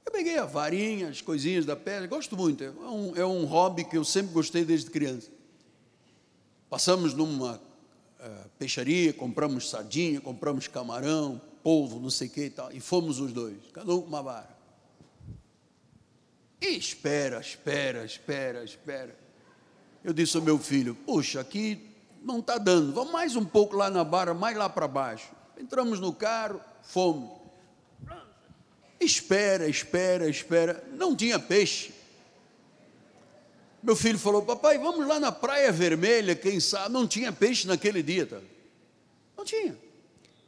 Eu peguei a varinha, as coisinhas da pesca, gosto muito, é um, é um hobby que eu sempre gostei desde criança. Passamos numa uh, peixaria, compramos sardinha, compramos camarão, polvo, não sei o que e tal, e fomos os dois, cada um com uma vara. E espera, espera, espera, espera. Eu disse ao meu filho: Puxa, aqui não está dando, vamos mais um pouco lá na barra, mais lá para baixo. Entramos no carro, fomos. Espera, espera, espera. Não tinha peixe. Meu filho falou: Papai, vamos lá na Praia Vermelha, quem sabe? Não tinha peixe naquele dia. Tá? Não tinha.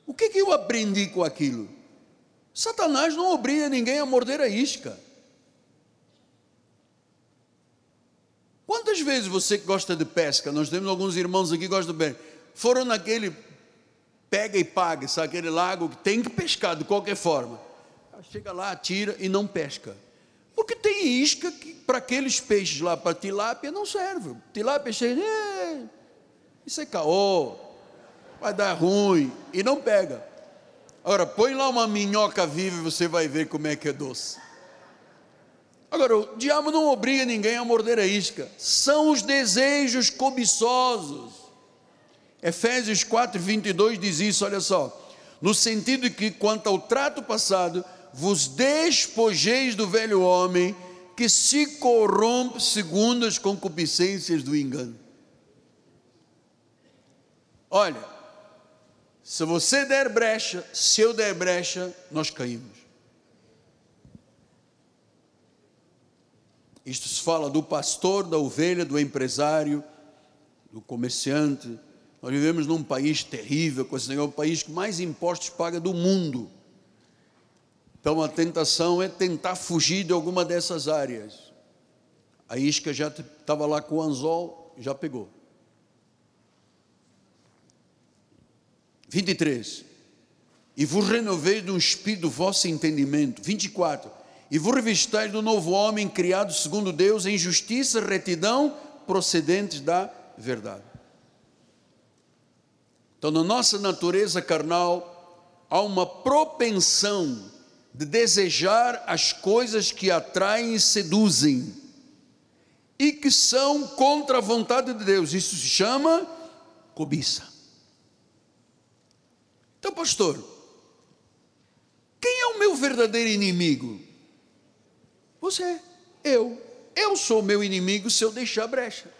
O que, que eu aprendi com aquilo? Satanás não obriga ninguém a morder a isca. Quantas vezes você que gosta de pesca, nós temos alguns irmãos aqui que gostam de pesca, foram naquele pega e paga, sabe aquele lago que tem que pescar de qualquer forma. Chega lá, tira e não pesca. Porque tem isca que para aqueles peixes lá, para tilápia, não serve. Tilápia chega, é, isso é caô, vai dar ruim, e não pega. Agora, põe lá uma minhoca viva e você vai ver como é que é doce. Agora, o diabo não obriga ninguém a morder a isca, são os desejos cobiçosos. Efésios 4, 22 diz isso, olha só, no sentido de que, quanto ao trato passado, vos despojeis do velho homem que se corrompe segundo as concupiscências do engano. Olha, se você der brecha, se eu der brecha, nós caímos. Isto se fala do pastor, da ovelha, do empresário, do comerciante. Nós vivemos num país terrível, esse negócio, o país que mais impostos paga do mundo. Então a tentação é tentar fugir de alguma dessas áreas. A isca já estava lá com o anzol, já pegou. 23. E vos renovei um espírito do vosso entendimento. 24 e vos revistais do novo homem criado segundo Deus em justiça, retidão, procedentes da verdade. Então, na nossa natureza carnal, há uma propensão de desejar as coisas que atraem e seduzem, e que são contra a vontade de Deus. Isso se chama cobiça. Então, pastor, quem é o meu verdadeiro inimigo? Você, eu. Eu sou meu inimigo se eu deixar brecha.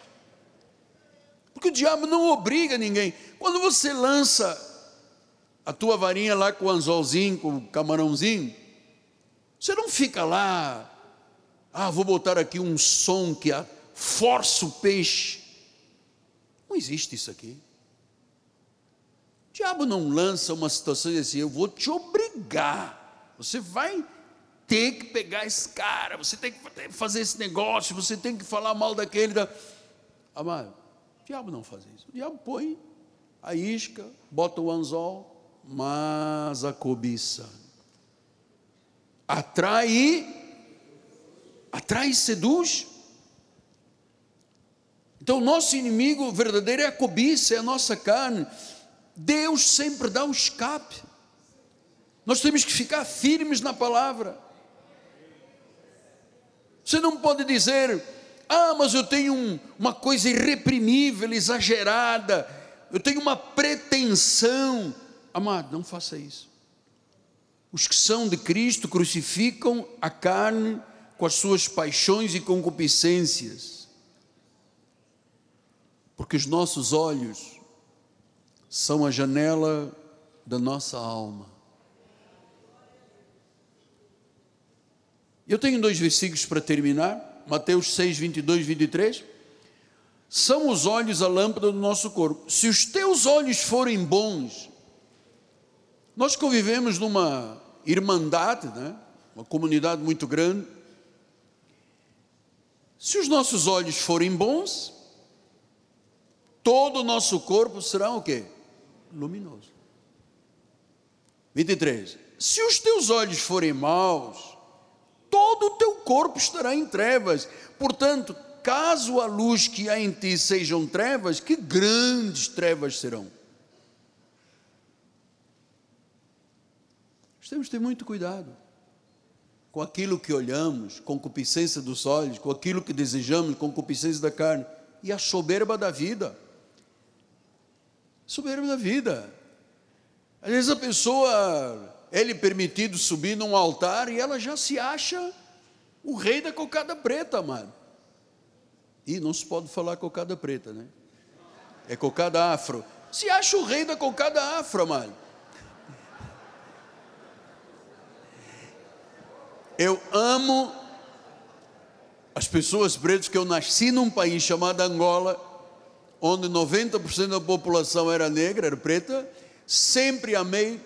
Porque o diabo não obriga ninguém. Quando você lança a tua varinha lá com o anzolzinho, com o camarãozinho, você não fica lá, ah, vou botar aqui um som que força o peixe. Não existe isso aqui. O diabo não lança uma situação assim, eu vou te obrigar. Você vai ter que pegar esse cara, você tem que fazer esse negócio, você tem que falar mal daquele. Da... Amado, o diabo não faz isso. O diabo põe a isca, bota o anzol, mas a cobiça atrai, atrai e seduz. Então, nosso inimigo verdadeiro é a cobiça, é a nossa carne. Deus sempre dá o escape. Nós temos que ficar firmes na palavra. Você não pode dizer, ah, mas eu tenho um, uma coisa irreprimível, exagerada, eu tenho uma pretensão. Amado, não faça isso. Os que são de Cristo crucificam a carne com as suas paixões e concupiscências. Porque os nossos olhos são a janela da nossa alma. Eu tenho dois versículos para terminar, Mateus 6, 22 e 23. São os olhos a lâmpada do nosso corpo. Se os teus olhos forem bons, nós convivemos numa irmandade, né? uma comunidade muito grande. Se os nossos olhos forem bons, todo o nosso corpo será o quê? Luminoso. 23. Se os teus olhos forem maus, todo o teu corpo estará em trevas. Portanto, caso a luz que há em ti sejam trevas, que grandes trevas serão. Nós temos que ter muito cuidado com aquilo que olhamos, concupiscência dos olhos, com aquilo que desejamos, concupiscência da carne, e a soberba da vida. Soberba da vida. Às vezes a pessoa é-lhe permitido subir num altar e ela já se acha o rei da cocada preta, mano. E não se pode falar cocada preta, né? É cocada afro. Se acha o rei da cocada afro, mano. Eu amo as pessoas pretas, que eu nasci num país chamado Angola, onde 90% da população era negra, era preta. Sempre amei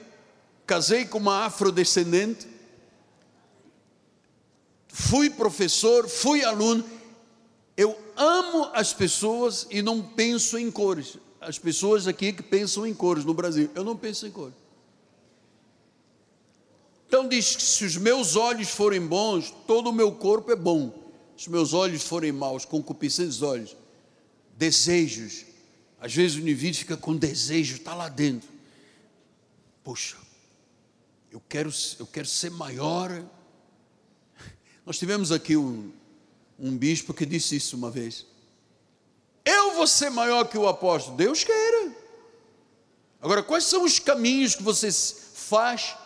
casei com uma afrodescendente, fui professor, fui aluno. Eu amo as pessoas e não penso em cores. As pessoas aqui que pensam em cores no Brasil, eu não penso em cores. Então diz que se os meus olhos forem bons, todo o meu corpo é bom. Se meus olhos forem maus, concupiscentes olhos, desejos. Às vezes o indivíduo fica com desejo, está lá dentro. Poxa, eu quero, eu quero ser maior. Nós tivemos aqui um, um bispo que disse isso uma vez. Eu vou ser maior que o apóstolo. Deus queira. Agora, quais são os caminhos que você faz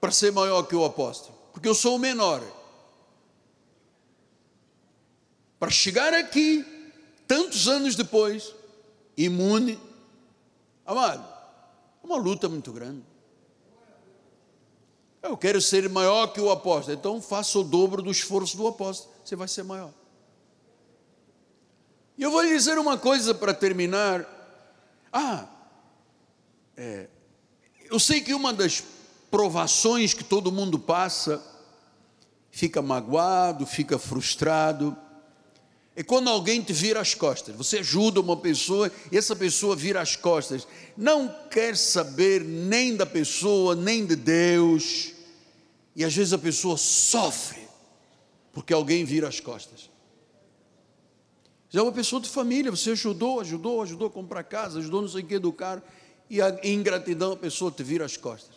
para ser maior que o apóstolo? Porque eu sou o menor. Para chegar aqui, tantos anos depois, imune, amado, é uma luta muito grande. Eu quero ser maior que o apóstolo. Então faça o dobro do esforço do apóstolo. Você vai ser maior. E eu vou lhe dizer uma coisa para terminar. Ah, é, eu sei que uma das provações que todo mundo passa, fica magoado, fica frustrado, é quando alguém te vira as costas. Você ajuda uma pessoa e essa pessoa vira as costas. Não quer saber nem da pessoa, nem de Deus. E às vezes a pessoa sofre porque alguém vira as costas. Já é uma pessoa de família, você ajudou, ajudou, ajudou a comprar casa, ajudou não sei o que carro, e a ingratidão a pessoa te vira as costas.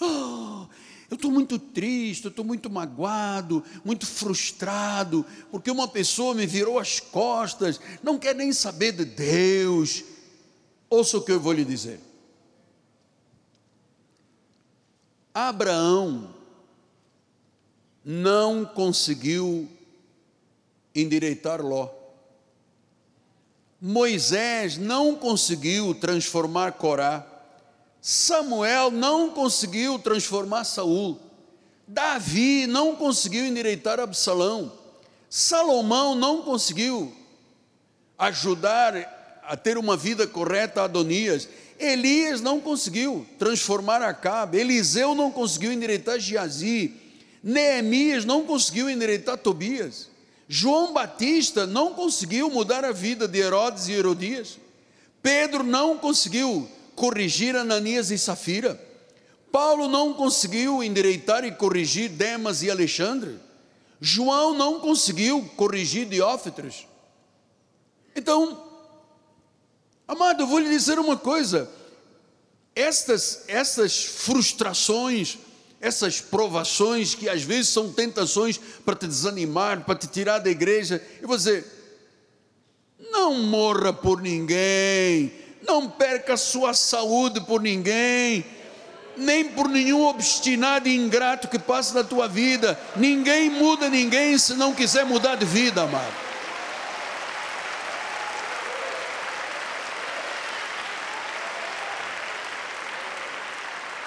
Oh, <gasps> eu estou muito triste, eu estou muito magoado, muito frustrado, porque uma pessoa me virou as costas, não quer nem saber de Deus. Ouça o que eu vou lhe dizer. Abraão não conseguiu endireitar Ló. Moisés não conseguiu transformar Corá. Samuel não conseguiu transformar Saul. Davi não conseguiu endireitar Absalão. Salomão não conseguiu ajudar a ter uma vida correta a Adonias. Elias não conseguiu transformar Acabe. Eliseu não conseguiu endireitar Giazi. Neemias não conseguiu endireitar Tobias. João Batista não conseguiu mudar a vida de Herodes e Herodias. Pedro não conseguiu corrigir Ananias e Safira. Paulo não conseguiu endireitar e corrigir Demas e Alexandre. João não conseguiu corrigir Diófetres. Então, amado, eu vou lhe dizer uma coisa: estas, estas frustrações, essas provações que às vezes são tentações para te desanimar, para te tirar da igreja, e você não morra por ninguém, não perca sua saúde por ninguém, nem por nenhum obstinado e ingrato que passe na tua vida. Ninguém muda ninguém se não quiser mudar de vida, amado.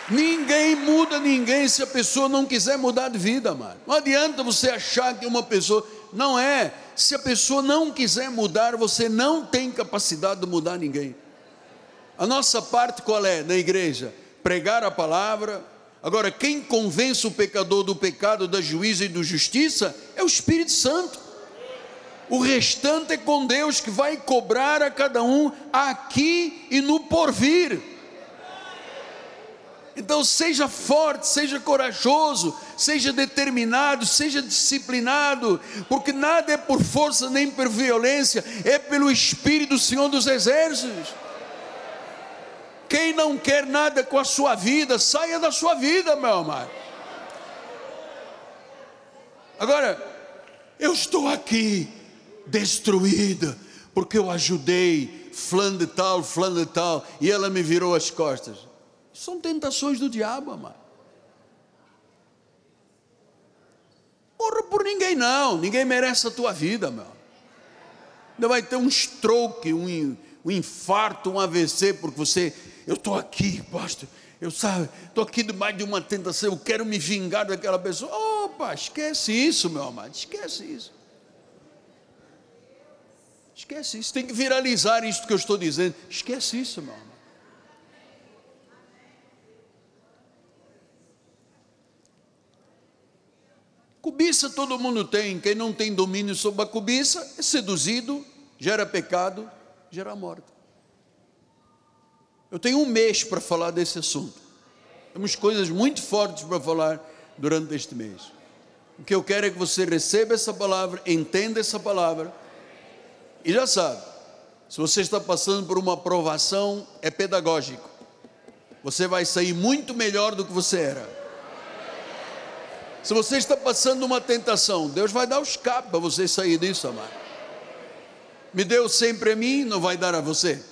Ninguém muda ninguém se a pessoa não quiser mudar de vida, mano. Não adianta você achar que uma pessoa. Não é. Se a pessoa não quiser mudar, você não tem capacidade de mudar ninguém. A nossa parte qual é na igreja? Pregar a palavra. Agora, quem convence o pecador do pecado, da juízo e da justiça é o Espírito Santo. O restante é com Deus que vai cobrar a cada um aqui e no porvir. Então seja forte, seja corajoso, seja determinado, seja disciplinado, porque nada é por força nem por violência, é pelo Espírito do Senhor dos Exércitos. Quem não quer nada com a sua vida, saia da sua vida, meu amado. Agora, eu estou aqui destruída, porque eu ajudei fulano de tal, fulano de tal, e ela me virou as costas. São tentações do diabo, amado. Morra por ninguém, não. Ninguém merece a tua vida, meu. Ainda vai ter um stroke, um, um infarto, um AVC, porque você, eu estou aqui, pastor. Eu sabe, estou aqui debaixo de uma tentação, eu quero me vingar daquela pessoa. Opa, esquece isso, meu amado, esquece isso. Esquece isso, tem que viralizar isso que eu estou dizendo. Esquece isso, meu amado. Cobiça todo mundo tem, quem não tem domínio sobre a cobiça é seduzido, gera pecado, gera morte. Eu tenho um mês para falar desse assunto. Temos coisas muito fortes para falar durante este mês. O que eu quero é que você receba essa palavra, entenda essa palavra, e já sabe, se você está passando por uma aprovação, é pedagógico. Você vai sair muito melhor do que você era. Se você está passando uma tentação, Deus vai dar o escape para você sair disso, amado. Me deu sempre a mim, não vai dar a você.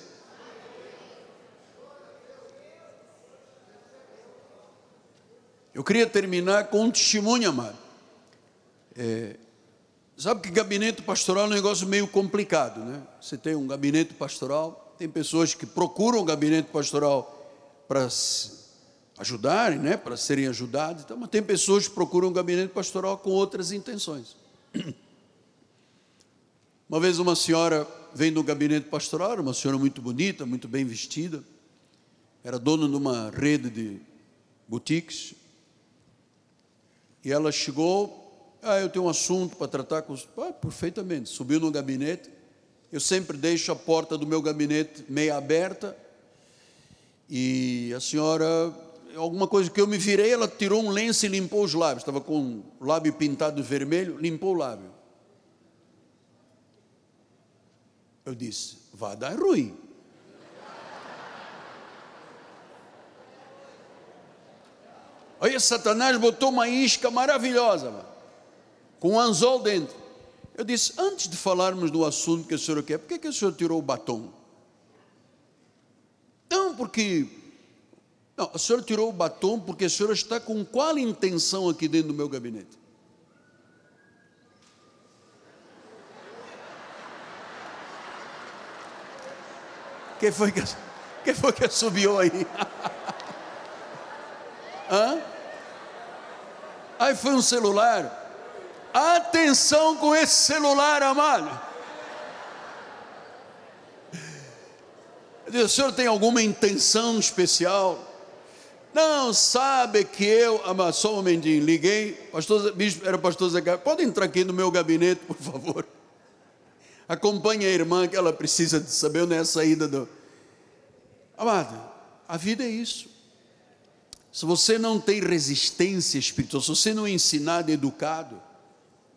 Eu queria terminar com um testemunho, amado. É, sabe que gabinete pastoral é um negócio meio complicado, né? Você tem um gabinete pastoral, tem pessoas que procuram o gabinete pastoral para ajudarem, né, para serem ajudados. Então, mas tem pessoas que procuram um gabinete pastoral com outras intenções. <clears throat> Uma vez uma senhora vem no gabinete pastoral, uma senhora muito bonita, muito bem vestida, era dona de uma rede de boutiques, e ela chegou, ah, eu tenho um assunto para tratar com os... Ah, perfeitamente, subiu no gabinete, eu sempre deixo a porta do meu gabinete meia aberta, e a senhora alguma coisa que eu me virei, ela tirou um lenço e limpou os lábios. Estava com o lábio pintado de vermelho, limpou o lábio. Eu disse: vai dar ruim. Aí Satanás botou uma isca maravilhosa, mano, com um anzol dentro. Eu disse: Antes de falarmos do assunto que o senhor quer, por que, que o senhor tirou o batom? Não, porque. Não, o senhor tirou o batom porque o senhor está com qual intenção aqui dentro do meu gabinete? Quem foi que, quem foi que aí? <laughs> Hã? Aí foi um celular. Atenção com esse celular, amado. o senhor tem alguma intenção especial? Não, sabe que eu, amado, só um momentinho, liguei, pastor, bispo, era pastor Zé pode entrar aqui no meu gabinete, por favor? Acompanhe a irmã que ela precisa de saber onde é a saída do. Amado, a vida é isso. Se você não tem resistência espiritual, se você não é ensinado, educado,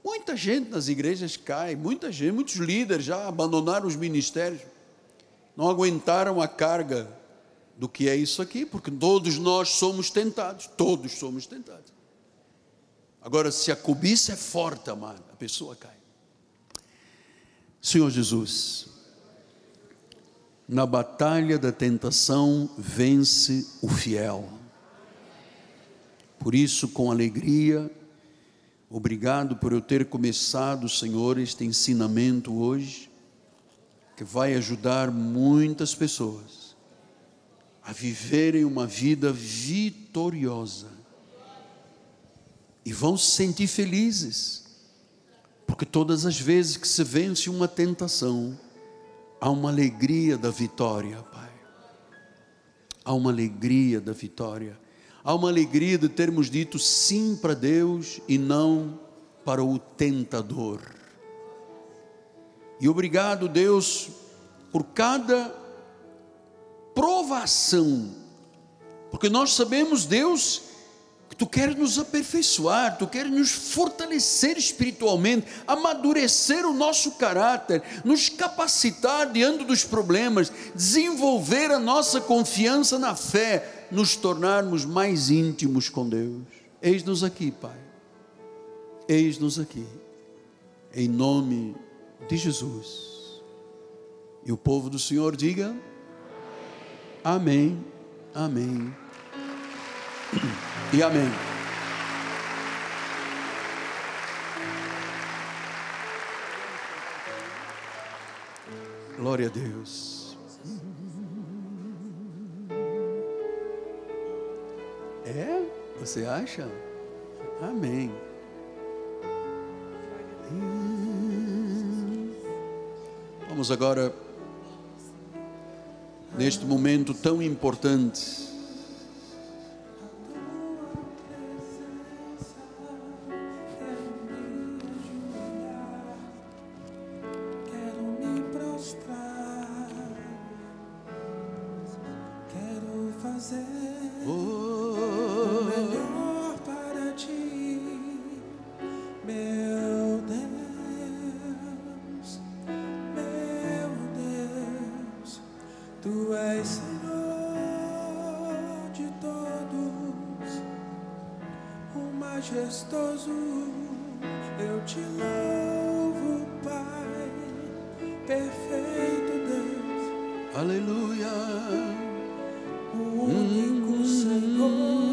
muita gente nas igrejas cai, muita gente, muitos líderes já abandonaram os ministérios, não aguentaram a carga do que é isso aqui, porque todos nós somos tentados, todos somos tentados. Agora, se a cobiça é forte, amado, a pessoa cai. Senhor Jesus, na batalha da tentação vence o fiel. Por isso, com alegria, obrigado por eu ter começado, Senhor, este ensinamento hoje, que vai ajudar muitas pessoas a viverem uma vida vitoriosa e vão se sentir felizes porque todas as vezes que se vence uma tentação, há uma alegria da vitória, Pai. Há uma alegria da vitória. Há uma alegria de termos dito sim para Deus e não para o tentador. E obrigado, Deus, por cada provação, porque nós sabemos, Deus, Tu queres nos aperfeiçoar, tu queres nos fortalecer espiritualmente, amadurecer o nosso caráter, nos capacitar diante dos problemas, desenvolver a nossa confiança na fé, nos tornarmos mais íntimos com Deus. Eis-nos aqui, Pai. Eis-nos aqui. Em nome de Jesus. E o povo do Senhor diga: Amém. Amém e amém. Glória a Deus. É? Você acha? Amém. Vamos agora, neste momento tão importante, presença. A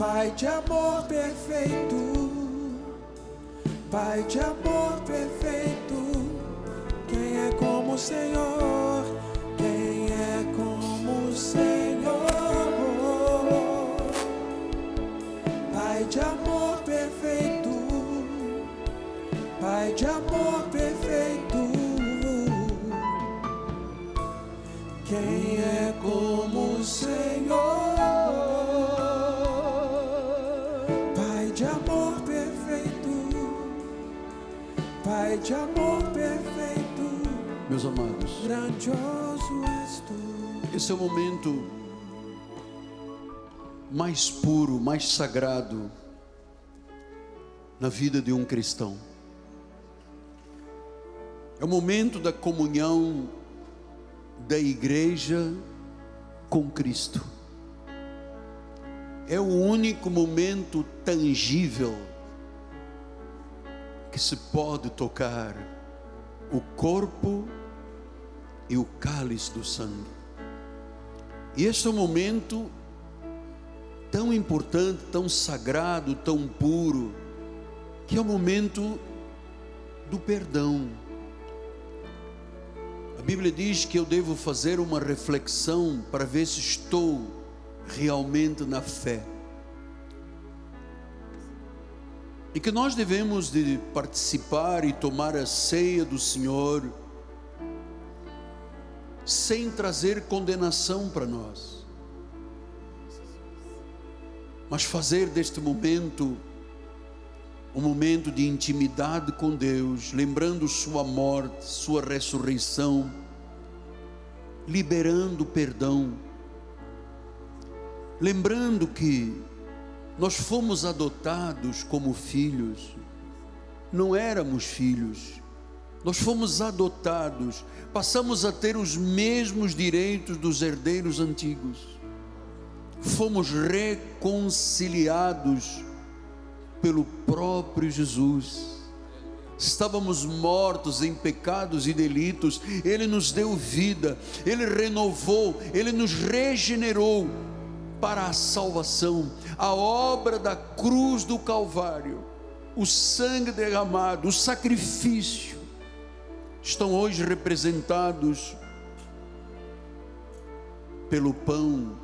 Pai de amor perfeito, Pai de amor perfeito. Quem é como o Senhor? Quem é como o Senhor? Pai de amor perfeito, Pai de amor perfeito. Quem Pai de amor perfeito. Meus amados, Grandioso és tu. esse é o momento mais puro, mais sagrado na vida de um cristão. É o momento da comunhão da igreja com Cristo. É o único momento tangível que se pode tocar o corpo e o cálice do sangue. E este é um momento tão importante, tão sagrado, tão puro, que é o momento do perdão. A Bíblia diz que eu devo fazer uma reflexão para ver se estou realmente na fé. E que nós devemos de participar e tomar a ceia do Senhor sem trazer condenação para nós. Mas fazer deste momento um momento de intimidade com Deus, lembrando Sua morte, Sua ressurreição, liberando perdão, lembrando que nós fomos adotados como filhos, não éramos filhos, nós fomos adotados, passamos a ter os mesmos direitos dos herdeiros antigos, fomos reconciliados pelo próprio Jesus. Estávamos mortos em pecados e delitos, Ele nos deu vida, Ele renovou, Ele nos regenerou para a salvação. A obra da cruz do Calvário, o sangue derramado, o sacrifício, estão hoje representados pelo pão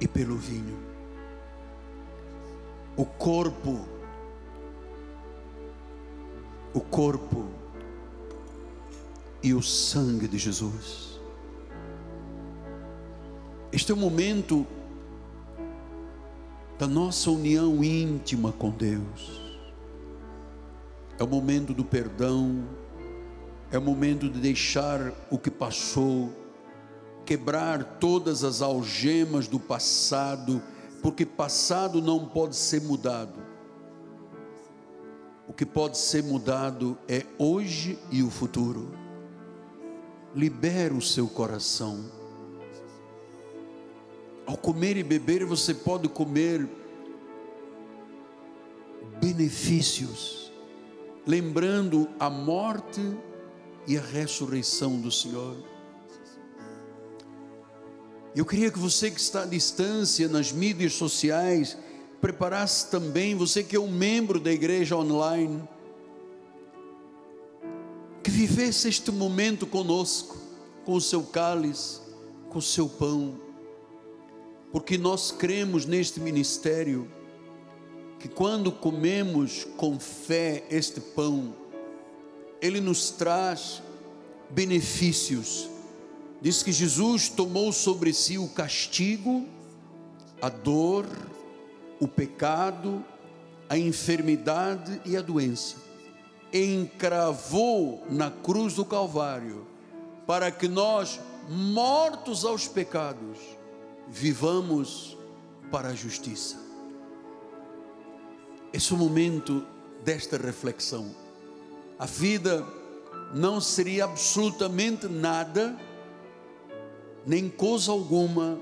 e pelo vinho. O corpo, o corpo e o sangue de Jesus. Este é o momento da nossa união íntima com Deus. É o momento do perdão, é o momento de deixar o que passou, quebrar todas as algemas do passado, porque passado não pode ser mudado. O que pode ser mudado é hoje e o futuro. Libera o seu coração. Ao comer e beber, você pode comer benefícios, lembrando a morte e a ressurreição do Senhor. Eu queria que você que está à distância nas mídias sociais, preparasse também, você que é um membro da igreja online, que vivesse este momento conosco, com o seu cálice, com o seu pão, porque nós cremos neste ministério, que quando comemos com fé este pão, ele nos traz benefícios. Diz que Jesus tomou sobre si o castigo a dor, o pecado, a enfermidade e a doença. Encravou na cruz do Calvário, para que nós, mortos aos pecados, vivamos para a justiça. Esse é o momento desta reflexão. A vida não seria absolutamente nada, nem coisa alguma,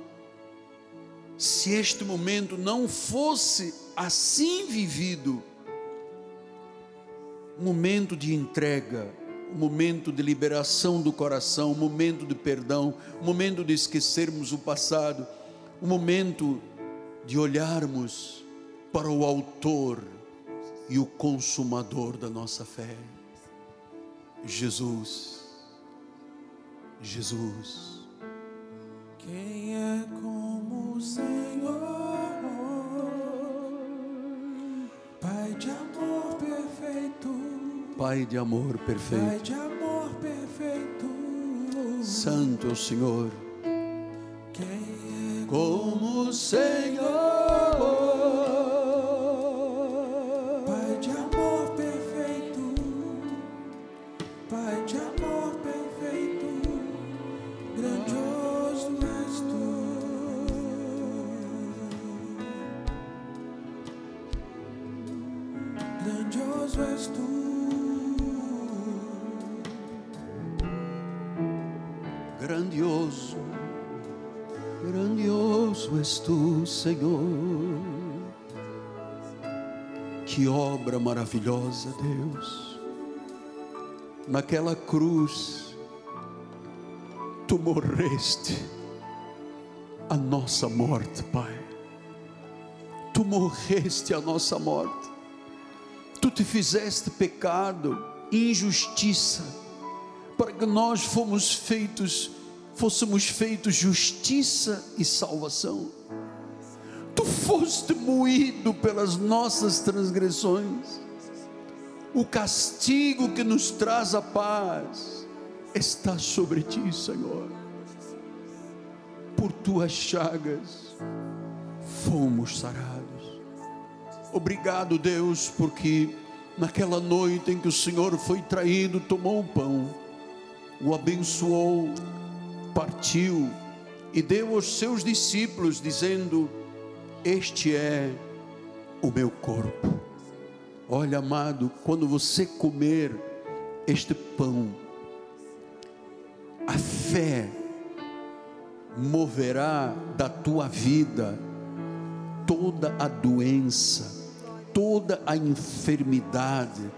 se este momento não fosse assim vivido, momento de entrega, momento de liberação do coração, um momento de perdão, um momento de esquecermos o passado, um momento de olharmos para o Autor e o Consumador da nossa fé, Jesus. Jesus. Quem é como o Senhor, Pai de amor Pai de amor Pai perfeito, de amor perfeito. Santo Senhor. Quem é Como o Senhor, maravilhosa, Deus. Naquela cruz, tu morreste a nossa morte, Pai. Tu morreste a nossa morte. Tu te fizeste pecado, injustiça, para que nós fomos feitos, fôssemos feitos justiça e salvação. Tu foste moído pelas nossas transgressões. O castigo que nos traz a paz está sobre ti, Senhor. Por tuas chagas fomos sarados. Obrigado, Deus, porque naquela noite em que o Senhor foi traído, tomou o pão, o abençoou, partiu e deu aos seus discípulos, dizendo: Este é o meu corpo. Olha, amado, quando você comer este pão, a fé moverá da tua vida toda a doença, toda a enfermidade,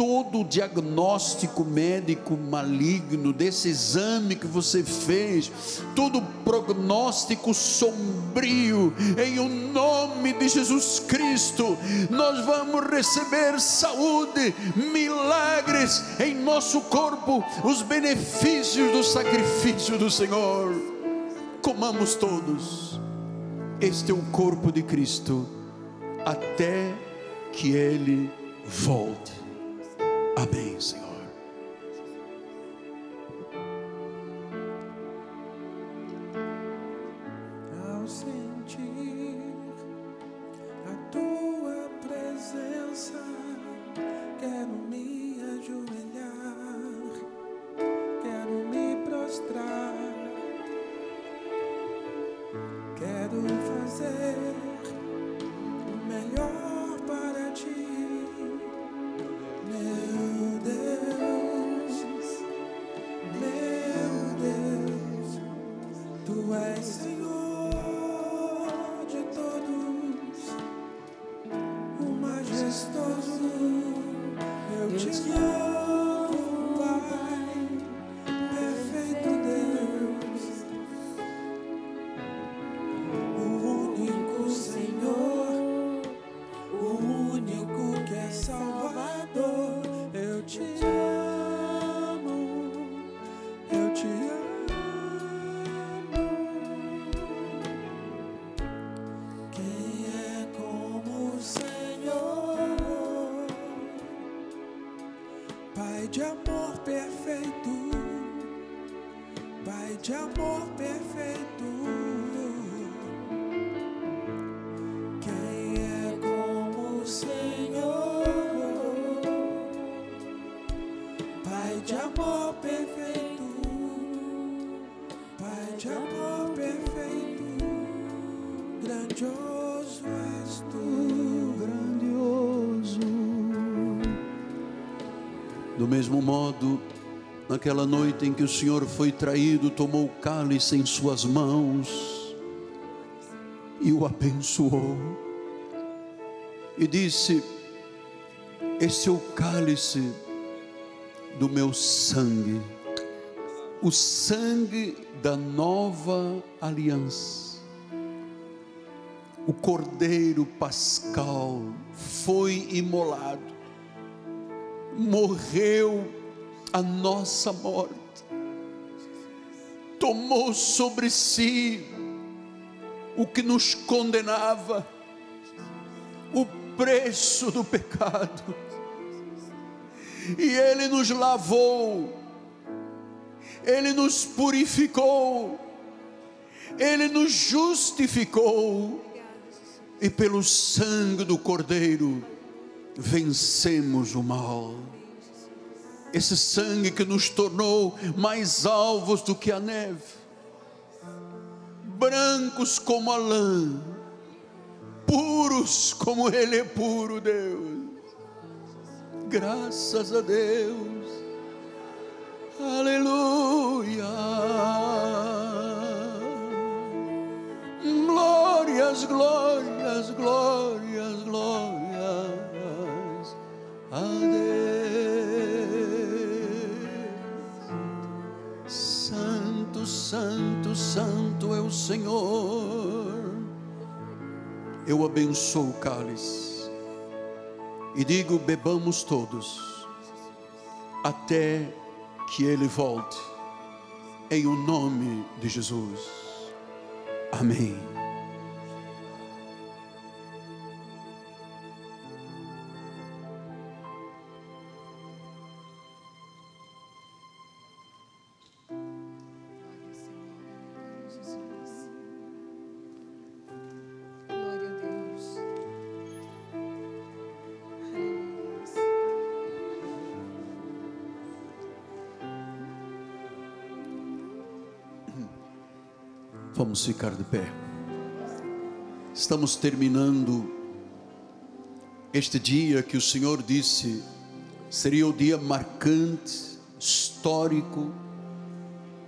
todo o diagnóstico médico maligno desse exame que você fez, todo prognóstico sombrio, em o nome de Jesus Cristo, nós vamos receber saúde, milagres em nosso corpo, os benefícios do sacrifício do Senhor. Comamos todos. Este é o corpo de Cristo até que ele volte. Amém, Senhor. Em que o Senhor foi traído, tomou o cálice em suas mãos e o abençoou. E disse: Este é o cálice do meu sangue, o sangue da nova aliança. O cordeiro pascal foi imolado, morreu a nossa morte, tomou sobre si o que nos condenava, o preço do pecado, e Ele nos lavou, Ele nos purificou, Ele nos justificou, e pelo sangue do Cordeiro vencemos o mal. Esse sangue que nos tornou mais alvos do que a neve, brancos como a lã, puros como Ele é puro, Deus. Graças a Deus, aleluia. Glórias, glórias, glórias, glórias a Deus. Santo, santo, santo é o Senhor. Eu abençoo o cálice e digo: bebamos todos, até que Ele volte, em o nome de Jesus. Amém. Vamos ficar de pé. Estamos terminando este dia que o Senhor disse seria o dia marcante, histórico,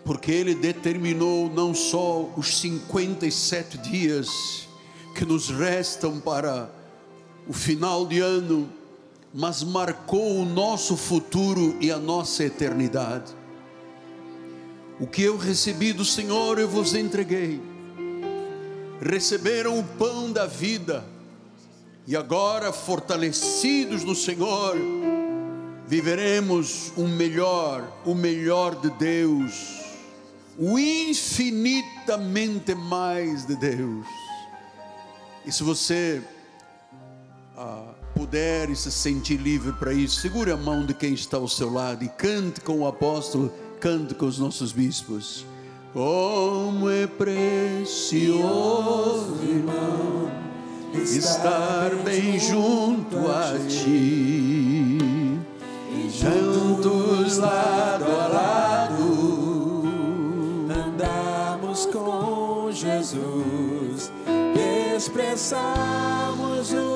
porque Ele determinou não só os 57 dias que nos restam para o final de ano, mas marcou o nosso futuro e a nossa eternidade. O que eu recebi do Senhor eu vos entreguei. Receberam o pão da vida e agora, fortalecidos no Senhor, viveremos o melhor, o melhor de Deus, o infinitamente mais de Deus. E se você ah, puder e se sentir livre para isso, segure a mão de quem está ao seu lado e cante com o apóstolo, cante com os nossos bispos. Como é precioso, irmão, estar bem junto a ti, juntos lado a lado. Andamos com Jesus, expressamos o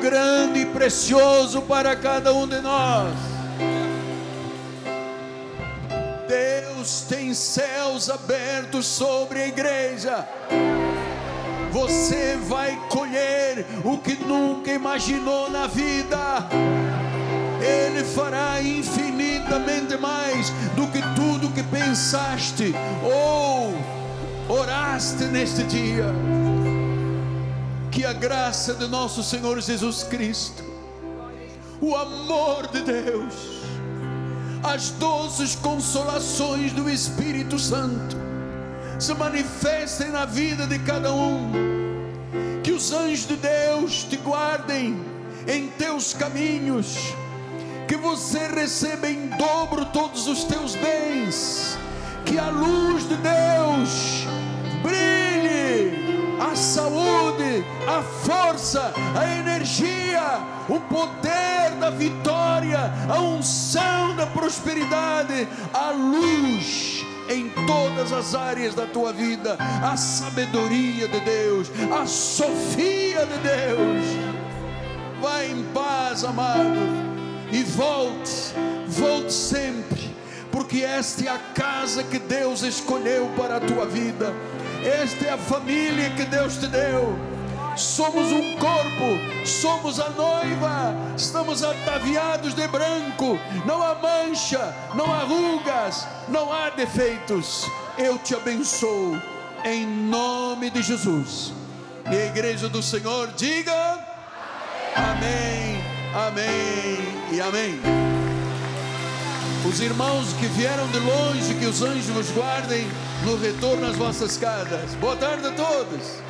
grande e precioso para cada um de nós. Deus tem céus abertos sobre a igreja. Você vai colher o que nunca imaginou na vida. Ele fará infinitamente mais do que tudo que pensaste ou oraste neste dia. Que a graça de nosso Senhor Jesus Cristo, o amor de Deus, as doces consolações do Espírito Santo se manifestem na vida de cada um. Que os anjos de Deus te guardem em teus caminhos. Que você receba em dobro todos os teus bens. Que a luz de Deus brilhe saúde, a força, a energia, o poder da vitória, a unção da prosperidade, a luz em todas as áreas da tua vida, a sabedoria de Deus, a sofia de Deus. Vai em paz, amado, e volte, volte sempre, porque esta é a casa que Deus escolheu para a tua vida. Esta é a família que Deus te deu. Somos um corpo, somos a noiva, estamos ataviados de branco, não há mancha, não há rugas, não há defeitos. Eu te abençoo em nome de Jesus. E a igreja do Senhor diga: Amém, Amém e Amém. Os irmãos que vieram de longe, que os anjos vos guardem no retorno às vossas casas. Boa tarde a todos.